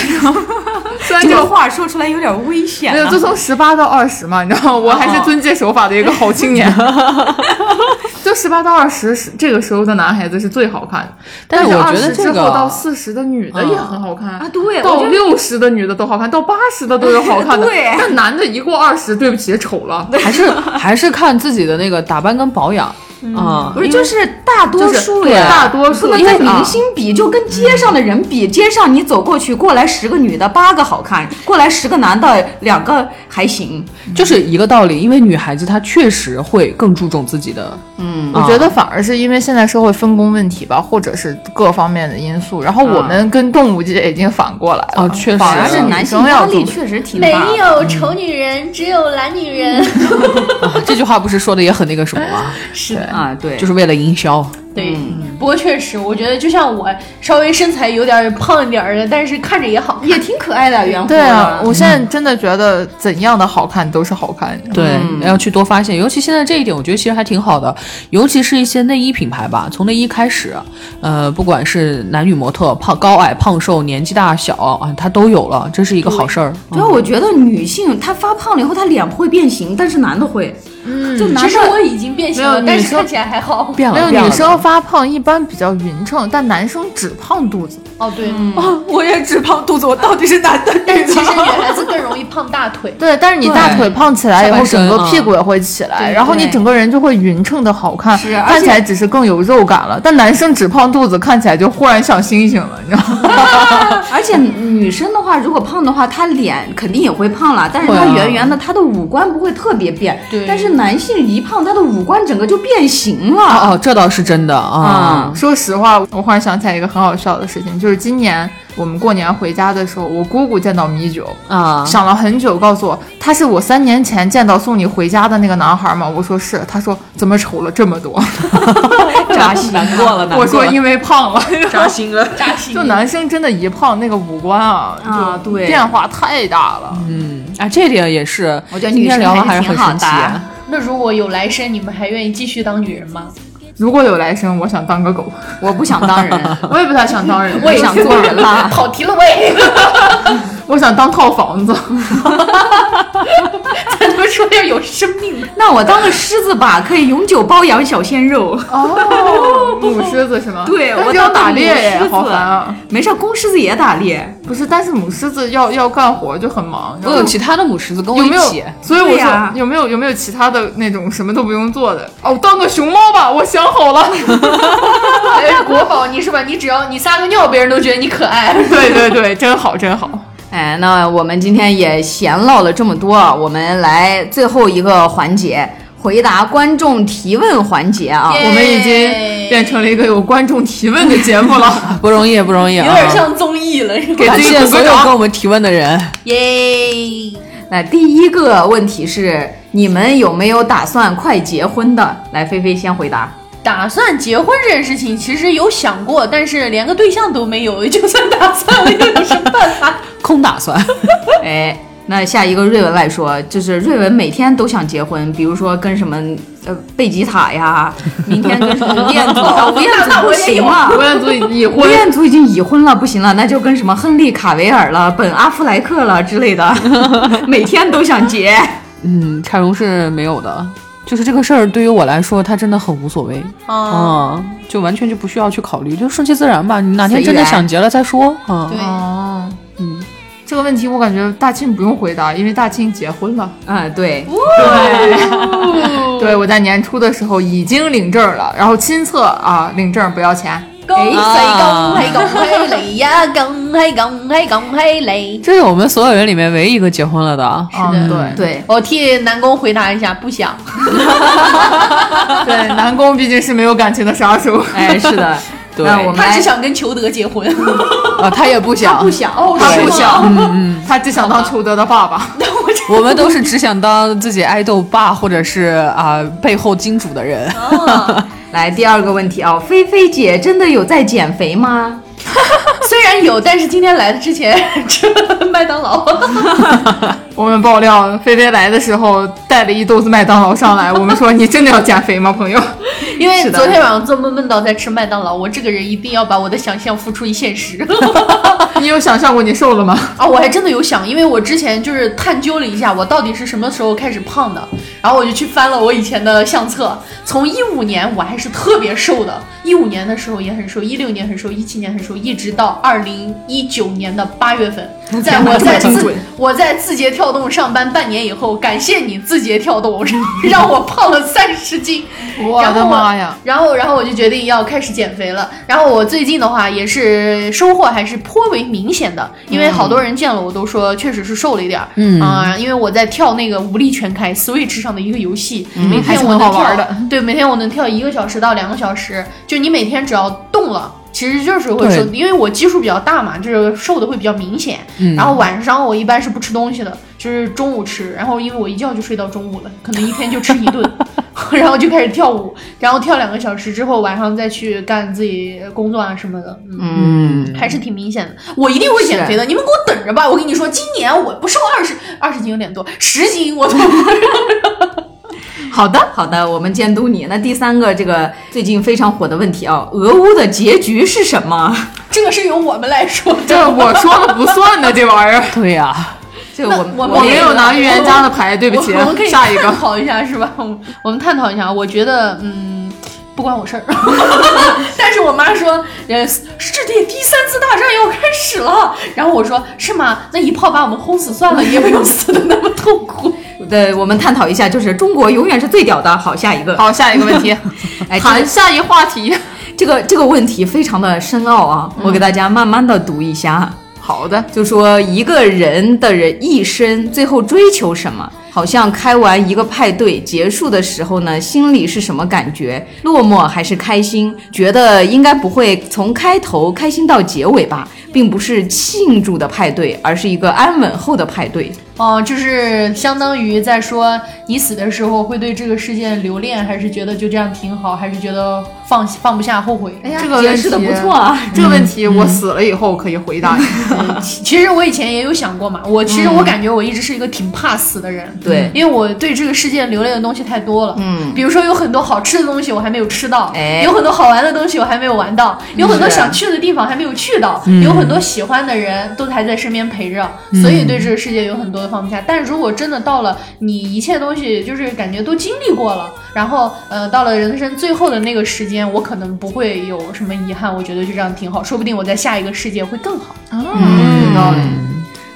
虽然这个话说出来有点危险、啊。没有，就从十八到二十嘛，你知道吗？我还是遵纪守法的一个好青年。(laughs) 就十八到二十是这个时候的男孩子是最好看的，但是我二十之觉得这个后到四十的女的也很好看啊对到六十的女的都好看，到八十的都有好看的。(laughs) 对但男的一过二十，对不起，丑了。还是还是看自己的那个打扮跟保养啊。不是，就是大多数对呀，大多数不能跟明星比，就跟街上的人比。街上你走过去，过来十个女的，八个好看；过来十个男的，两个还行。就是一个道理，因为女孩子她确实会更注重自己的，嗯，我觉得反而是因为现在社会分工问题吧，或者是各方面的因素，然后我们跟动物界已经反过来了。哦确实反而是男性生要力确实挺大。没有丑女人，只有懒女人。啊 (laughs) 这句话不是说的也很那个什么吗？(laughs) 是的，啊，对，就是为了营销。对。不过确实，我觉得就像我稍微身材有点胖一点儿的，但是看着也好看。也挺可爱的，圆乎对啊，的我现在真的觉得怎样的好看都是好看。对，要去多发现，尤其现在这一点，我觉得其实还挺好的。尤其是一些内衣品牌吧，从内衣开始，呃，不管是男女模特、胖高矮、胖瘦、年纪大小啊，它都有了，这是一个好事儿。主要我觉得女性她发胖了以后，她脸不会变形，但是男的会。嗯就男生其实我已经变形了，但是看起来还好。变了，没有女生发胖一般比较匀称，但男生只胖肚子。哦，对，哦，我也只胖肚子，我到底是男的但是其实女孩子更容易胖大腿。对，但是你大腿胖起来以后，整个屁股也会起来，然后你整个人就会匀称的好看，是看起来只是更有肉感了。但男生只胖肚子，看起来就忽然像星星了，你知道吗？(laughs) 而且女生的话，如果胖的话，她脸肯定也会胖了，但是她圆圆的，她的五官不会特别变。对但是男性一胖，他的五官整个就变形了。哦哦，这倒是真的啊。说实话，我忽然想起来一个很好笑的事情，就是今年我们过年回家的时候，我姑姑见到米酒，啊，想了很久，告诉我他是我三年前见到送你回家的那个男孩吗？我说是，他说怎么丑了这么多？(laughs) 扎心难过了，我说因为胖了。扎心了。扎 (laughs) 心就男生真的，一胖那个五官啊，就啊对变化太大了。嗯啊，这点也是，我觉得今天女生聊了还是挺好很神奇。那如果有来生，你们还愿意继续当女人吗？如果有来生，我想当个狗，(laughs) 我不想当人，(laughs) 我也不太想当人，我也想做人了。(laughs) 跑题了喂！我想当套房子。咱们说点有生命的。(laughs) 那我当个狮子吧，可以永久包养小鲜肉。哦，(laughs) 母狮子是吗？对我当个母打猎好烦啊！没事，公狮子也打猎。不是，但是母狮子要要干活就很忙。我有其他的母狮子跟我一起，？所以我说、有没有有没有其他的那种什么都不用做的？哦，当个熊猫吧，我想好了。(laughs) 哎，国宝，你是吧？你只要你撒个尿，别人都觉得你可爱。对对对，真好真好。哎，那我们今天也闲唠了这么多，我们来最后一个环节，回答观众提问环节啊。我们已经变成了一个有观众提问的节目了。(laughs) 不容易，不容易啊！有点像综艺了，是吧？给自己感谢所有跟我们提问的人。耶！那第一个问题是，你们有没有打算快结婚的？来，菲菲先回答。打算结婚这件事情，其实有想过，但是连个对象都没有，(laughs) 就算打算了，又有什么办法？(laughs) 空打算，(laughs) 哎，那下一个瑞文来说，就是瑞文每天都想结婚，比如说跟什么呃贝吉塔呀，明天跟什么吴彦祖，啊吴彦祖不行了。吴彦祖已婚吴婚，彦祖已经已婚了，不行了，那就跟什么亨利·卡维尔了、本·阿弗莱克了之类的，每天都想结。嗯，凯荣是没有的。就是这个事儿对于我来说，它真的很无所谓，啊，嗯，就完全就不需要去考虑，就顺其自然吧。你哪天真的想结了再说，啊，对。哦，嗯，这个问题我感觉大庆不用回答，因为大庆结婚了。啊，对，(laughs) 对，对我在年初的时候已经领证了，然后亲测啊，领证不要钱。恭喜啊恭喜恭喜你呀！恭喜恭喜恭喜你！这是我们所有人里面唯一一个结婚了的。啊，的对对，我替南宫回答一下，不想。(laughs) 对，南宫毕竟是没有感情的杀手。哎，是的。(laughs) 对那我们他只想跟裘德结婚。(laughs) 啊，他也不想，不想哦，他不想，嗯嗯，他只想当裘德的爸爸。我们都是只想当自己爱豆爸或者是啊、背后金主的人。来第二个问题啊，菲菲姐真的有在减肥吗？(laughs) 虽然有，但是今天来的之前吃了麦当劳。(laughs) 我们爆料，菲菲来的时候带了一兜子麦当劳上来，我们说你真的要减肥吗，朋友？(laughs) (laughs) 因为昨天晚上做梦梦到在吃麦当劳，我这个人一定要把我的想象付诸于现实 (laughs) 你有想象过你瘦了吗？啊！我还真的有想，因为我之前就是探究了一下，我到底是什么时候开始胖的，然后我就去翻了我以前的相册，从一五年我还是特别瘦的，一五年的时候也很瘦，一六年很瘦，一七年很瘦，一直到二零一九年的八月份，(laughs) 在我在字我在字节跳动上班半年以后，感谢你字节跳动，(laughs) 让我胖了三十斤。我的妈呀！然后，然后我就决定要开始减肥了。然后我最近的话也是收获还是颇为明显的，因为好多人见了我都说确实是瘦了一点儿。嗯啊、因为我在跳那个无力全开 Switch 上的一个游戏，每天我能跳的。对，每天我能跳一个小时到两个小时，就你每天只要动了。其实就是会瘦，因为我基数比较大嘛，就是瘦的会比较明显。嗯然后晚上我一般是不吃东西的，就是中午吃。然后因为我一觉就睡到中午了，可能一天就吃一顿，(laughs) 然后就开始跳舞，然后跳两个小时之后，晚上再去干自己工作啊什么的。嗯，嗯，还是挺明显的。我一定会减肥的，你们给我等着吧！我跟你说，今年我不瘦二十二十斤有点多，十斤我都 (laughs) (laughs) 好的，好的，我们监督你。那第三个，这个最近非常火的问题啊，俄乌的结局是什么？(laughs) 这个是由我们来说的。这我说了不算的，这玩意儿。(laughs) 对呀、这个我我我没有拿预言家的牌，对不起我我们可以，下一个探。讨一下是吧？(laughs) 我们探讨一下，我觉得嗯。不关我事儿，但是我妈说，呃，世界第三次大战要开始了。然后我说，是吗？那一炮把我们轰死算了，也不用死的那么痛苦。对，我们探讨一下，就是中国永远是最屌的。好，下一个，好，下一个问题，(laughs) 谈下一话题。这个这个问题非常的深奥啊，我给大家慢慢的读一下。好的，就说一个人的人一生最后追求什么？好像开完一个派对结束的时候呢，心里是什么感觉？落寞还是开心？觉得应该不会从开头开心到结尾吧，并不是庆祝的派对，而是一个安稳后的派对。哦，就是相当于在说你死的时候会对这个世界留恋，还是觉得就这样挺好，还是觉得放放不下后悔？哎呀这个解释的不错啊。这个问题我死了以后可以回答你。其实我以前也有想过嘛，我其实我感觉我一直是一个挺怕死的人，对。因为我对这个世界留恋的东西太多了，嗯，比如说有很多好吃的东西我还没有吃到，哎。有很多好玩的东西我还没有玩到，有很多想去的地方还没有去到，有很多喜欢的人都还在身边陪着，所以对这个世界有很多的放不下。但如果真的到了你一切东西就是感觉都经历过了，然后呃到了人生最后的那个时间，我可能不会有什么遗憾，我觉得就这样挺好，说不定我在下一个世界会更好。嗯，有道理。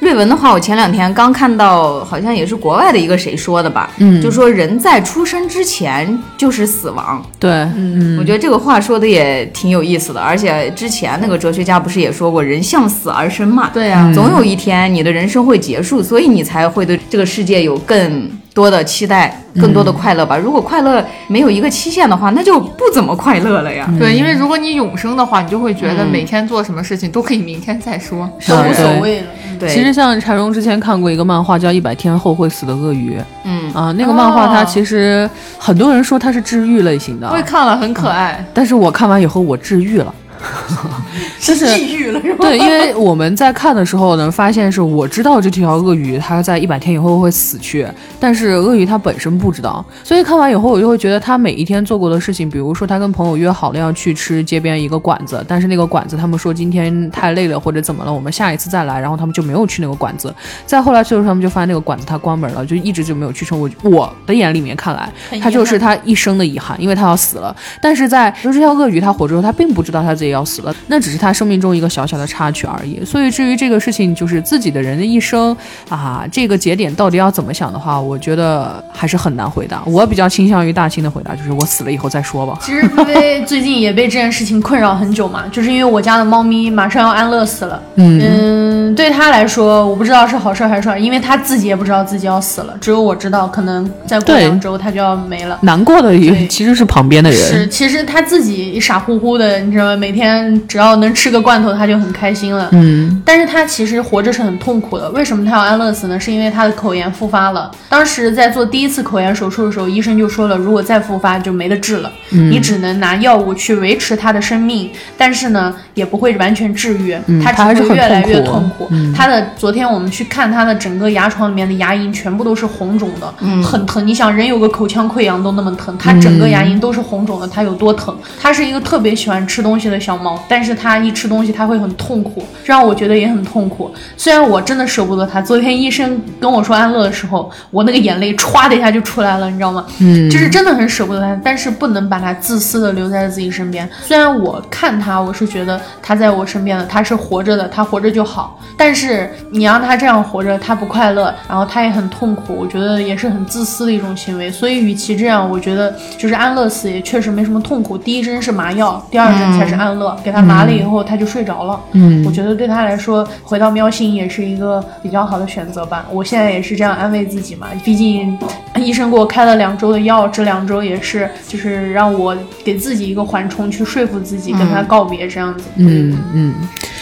瑞文的话，我前两天刚看到，好像也是国外的一个谁说的吧，嗯，就说人在出生之前就是死亡。对，嗯，我觉得这个话说的也挺有意思的，而且之前那个哲学家不是也说过，人向死而生嘛，对呀总有一天你的人生会结束，所以你才会对这个世界有更多的期待，更多的快乐吧。如果快乐没有一个期限的话，那就不怎么快乐了呀。对，因为如果你永生的话，你就会觉得每天做什么事情都可以明天再说。都无所谓了。对，其实像柴荣之前看过一个漫画叫《一百天后会死的鳄鱼》嗯，啊，那个漫画它哦其实很多人说它是治愈类型的我，也看了，很可爱。但是我看完以后我治愈了，(laughs) 就是抑郁了是吗？对，因为我们在看的时候呢，发现是我知道这条鳄鱼它在一百天以后会死去，但是鳄鱼它本身不知道，所以看完以后我就会觉得它每一天做过的事情，比如说它跟朋友约好了要去吃街边一个馆子，但是那个馆子他们说今天太累了或者怎么了，我们下一次再来，然后他们就没有去那个馆子。再后来最后，他们就发现那个馆子它关门了，就一直就没有去成。我我的眼里面看来它就是憾他一生的遗憾，因为他要死了。但是在就这条鳄鱼它活着的时候，它并不知道它自己要死了，那只是他生命中一个小小的插曲而已。所以至于这个事情，就是自己的人的一生啊，这个节点到底要怎么想的话，我觉得还是很难回答。我比较倾向于大清的回答，就是我死了以后再说吧。其实微微最近也被这件事情困扰很久嘛，就是因为我家的猫咪马上要安乐死了。嗯对他来说，我不知道是好事还是坏，因为他自己也不知道自己要死了，只有我知道，可能再过对两周他就要没了。难过的也其实是旁边的人，是，其实他自己傻乎乎的，你知道吗？每天只要能吃个罐头，他就很开心了。嗯，但是他其实活着是很痛苦的。为什么他要安乐死呢？是因为他的口炎复发了。当时在做第一次口炎手术的时候，医生就说了，如果再复发就没得治了，你只能拿药物去维持他的生命，但是呢，也不会完全治愈，他他只会越来越痛苦。他的昨天我们去看他的整个牙床里面的牙龈全部都是红肿的，很疼。你想人有个口腔溃疡都那么疼，他整个牙龈都是红肿的，他有多疼？他是一个特别喜欢吃东西的小猫，但是它一吃东西它会很痛苦，这让我觉得也很痛苦。虽然我真的舍不得它，昨天医生跟我说安乐的时候，我那个眼泪歘的一下就出来了，你知道吗？嗯，就是真的很舍不得它，但是不能把它自私的留在自己身边。虽然我看它，我是觉得它在我身边的，它是活着的，它活着就好。但是你让它这样活着，它不快乐，然后它也很痛苦，我觉得也是很自私的一种行为。所以，与其这样，我觉得就是安乐死也确实没什么痛苦。第一针是麻药，第二针才是安乐，给他麻了以后他就睡着了。嗯，我觉得对他来说，回到喵星也是一个比较好的选择吧。我现在也是这样安慰自己嘛，毕竟医生给我开了两周的药，这两周也是就是让我给自己一个缓冲，去说服自己跟他告别这样子。嗯嗯，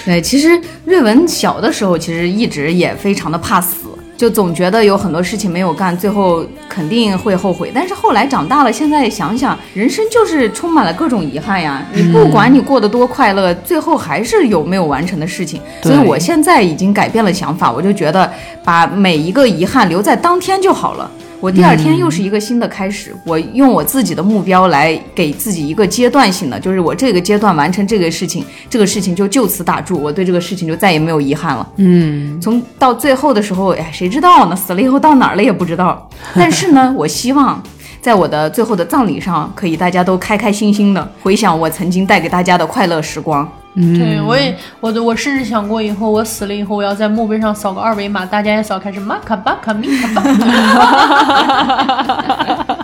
对，其实瑞文小的时候其实一直也非常的怕死，就总觉得有很多事情没有干，最后肯定会后悔。但是后来长大了，现在想想，人生就是充满了各种遗憾呀。你不管你过得多快乐，最后还是有没有完成的事情。所以我现在已经改变了想法，我就觉得把每一个遗憾留在当天就好了。我第二天又是一个新的开始，我用我自己的目标来给自己一个阶段性的，就是我这个阶段完成这个事情，这个事情就就此打住，我对这个事情就再也没有遗憾了。嗯，从到最后的时候，哎，谁知道呢？死了以后到哪儿了也不知道。(laughs) 但是呢，我希望在我的最后的葬礼上，可以大家都开开心心的回想我曾经带给大家的快乐时光。对，我也，我的，我甚至想过以后我死了以后，我要在墓碑上扫个二维码，大家也扫，开始玛卡巴卡米卡巴。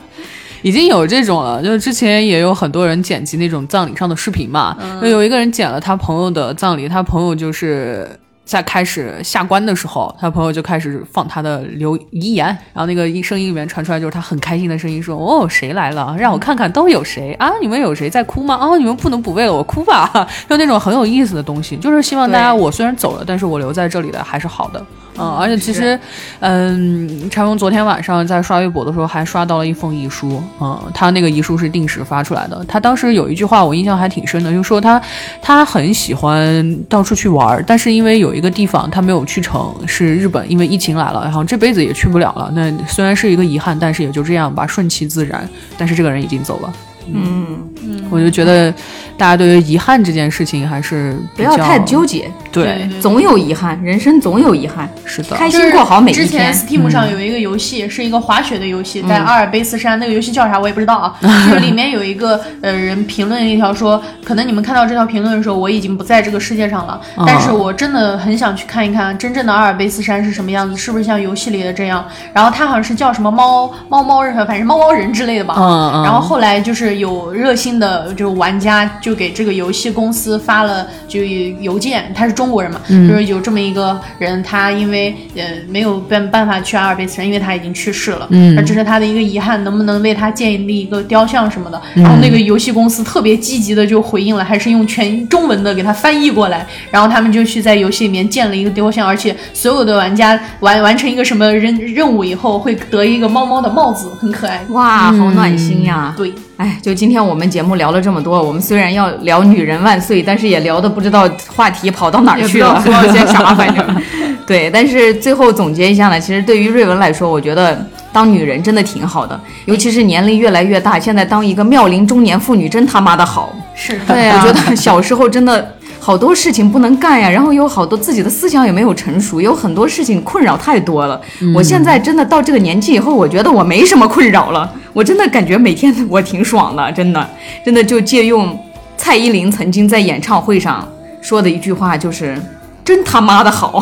(laughs) 已经有这种了，就是之前也有很多人剪辑那种葬礼上的视频嘛，就有一个人剪了他朋友的葬礼，他朋友就是。在开始下关的时候，他朋友就开始放他的留遗言，然后那个声音里面传出来就是他很开心的声音，说：“哦，谁来了？让我看看都有谁啊？你们有谁在哭吗？哦，你们不能不为了我哭吧？”就那种很有意思的东西，就是希望大家，我虽然走了，但是我留在这里的还是好的。嗯，而且其实，嗯，柴荣昨天晚上在刷微博的时候还刷到了一封遗书，嗯，他那个遗书是定时发出来的。他当时有一句话我印象还挺深的，就说他他很喜欢到处去玩，但是因为有一个地方他没有去成，是日本，因为疫情来了，然后这辈子也去不了了。那虽然是一个遗憾，但是也就这样吧，顺其自然。但是这个人已经走了。嗯嗯，我就觉得大家对于遗憾这件事情还是不要太纠结，对，总有遗憾，人生总有遗憾，是的，开心过好每一天。之前 Steam 上有一个游戏，是一个滑雪的游戏，在阿尔卑斯山，那个游戏叫啥我也不知道啊。(laughs) 就是里面有一个呃人评论一条说，可能你们看到这条评论的时候，我已经不在这个世界上了，但是我真的很想去看一看真正的阿尔卑斯山是什么样子，是不是像游戏里的这样？然后他好像是叫什么猫猫猫人，反正猫猫人之类的吧。嗯嗯。然后后来就是有热心。的就玩家就给这个游戏公司发了就邮件，他是中国人嘛，就是有这么一个人，他因为呃没有办办法去阿尔卑斯山，因为他已经去世了，嗯，这是他的一个遗憾，能不能为他建立一个雕像什么的？然后那个游戏公司特别积极的就回应了，还是用全中文的给他翻译过来，然后他们就去在游戏里面建了一个雕像，而且所有的玩家完完成一个什么任任务以后会得一个猫猫的帽子，很可爱，哇，好暖心呀，对。哎，就今天我们节目聊了这么多，我们虽然要聊女人万岁，但是也聊的不知道话题跑到哪儿去了，(laughs) 说了些啥，反正 (laughs) 对。但是最后总结一下呢，其实对于瑞文来说，我觉得当女人真的挺好的，尤其是年龄越来越大，现在当一个妙龄中年妇女真他妈的好。是，对啊，我觉得小时候真的。好多事情不能干呀，然后有好多自己的思想也没有成熟，有很多事情困扰太多了。我现在真的到这个年纪以后，我觉得我没什么困扰了，我真的感觉每天 (laughs) 我挺爽的，真的，真的就借用蔡依林曾经在演唱会上说的一句话，就是。真他妈的好，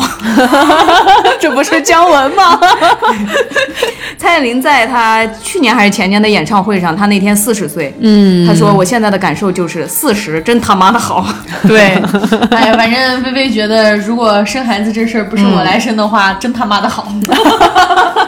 (laughs) 这不是姜文吗？(laughs) 蔡依林在她去年还是前年的演唱会上，她那天四十岁，嗯，她说我现在的感受就是四十真他妈的好。(laughs) 对，哎呀，反正菲菲觉得如果生孩子这事儿不是我来生的话，真他妈的好。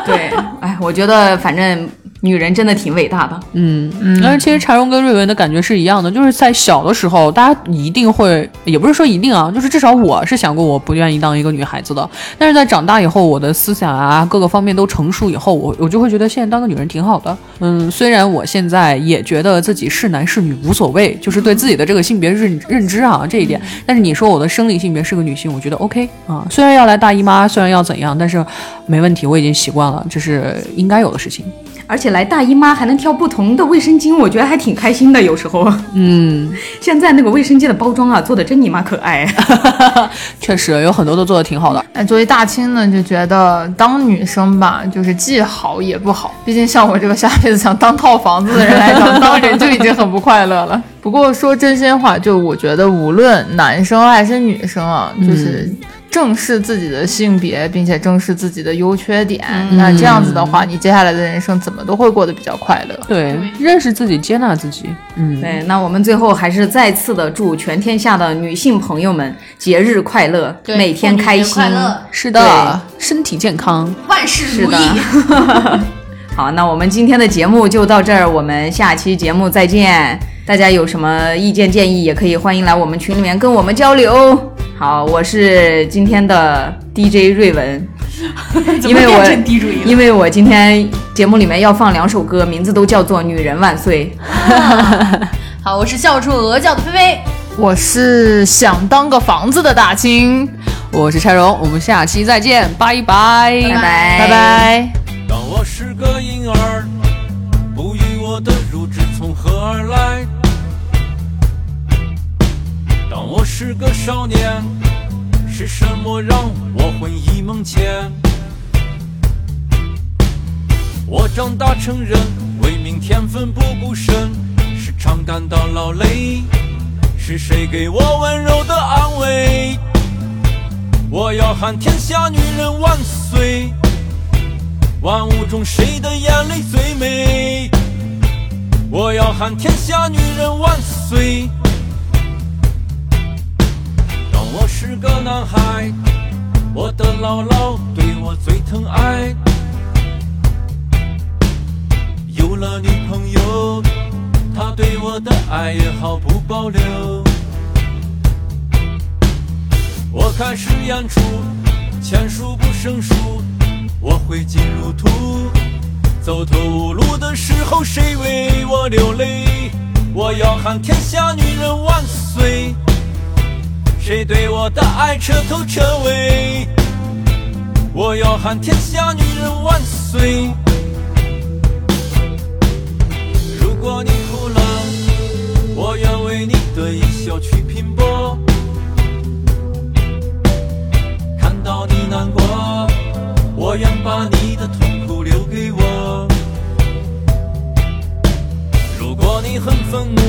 对，哎，我觉得反正。女人真的挺伟大的，嗯嗯，但是其实柴荣跟瑞文的感觉是一样的，就是在小的时候，大家一定会，也不是说一定啊，就是至少我是想过我不愿意当一个女孩子的，但是在长大以后，我的思想啊各个方面都成熟以后，我我就会觉得现在当个女人挺好的，嗯，虽然我现在也觉得自己是男是女无所谓，就是对自己的这个性别认认知啊这一点，但是你说我的生理性别是个女性，我觉得 OK 啊，虽然要来大姨妈，虽然要怎样，但是没问题，我已经习惯了，这是应该有的事情。而且来大姨妈还能挑不同的卫生巾，我觉得还挺开心的。有时候，嗯，(laughs) 现在那个卫生巾的包装啊，做的真你妈可爱。(laughs) 确实有很多都做的挺好的。哎，作为大清呢，就觉得当女生吧，就是既好也不好。毕竟像我这个下辈子想当套房子的人来讲，当人就已经很不快乐了。不过说真心话，就我觉得无论男生还是女生啊，就是。正视自己的性别，并且正视自己的优缺点，那这样子的话，你接下来的人生怎么都会过得比较快乐。对，认识自己，接纳自己。嗯，对。那我们最后还是再次的祝全天下的女性朋友们节日快乐，每天开心。是的，身体健康，万事如意。(laughs) 好，那我们今天的节目就到这儿，我们下期节目再见。大家有什么意见建议，也可以欢迎来我们群里面跟我们交流。好，我是今天的 DJ 瑞文，(laughs) 因为我因为我今天节目里面要放两首歌，名字都叫做《女人万岁》。好，我是笑出鹅叫的菲菲，我是想当个房子的大清，我是柴荣，我们下期再见，拜拜拜拜拜拜。当我是个婴儿，哺育我的乳汁从何而来。当我是个少年，是什么让我魂萦梦牵？我长大成人，为明天奋不顾身，时常感到劳累。是谁给我温柔的安慰？我要喊天下女人万岁！万物中谁的眼泪最美？我要喊天下女人万岁！当我是个男孩，我的姥姥对我最疼爱。有了女朋友，她对我的爱也毫不保留。我开始演出，钱数不胜数，我挥金如土。走投无路的时候，谁为我流泪？我要喊天下女人万岁！谁对我的爱彻头彻尾？我要喊天下女人万岁！如果你哭了，我愿为你的一笑去拼搏。看到你难过，我愿把你的痛苦留给我。如果你很愤怒，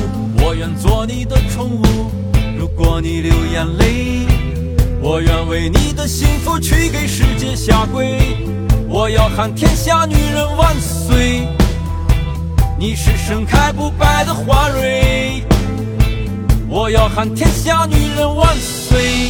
我愿做你的宠物。如果你流眼泪，我愿为你的幸福去给世界下跪。我要喊天下女人万岁！你是盛开不败的花蕊。我要喊天下女人万岁！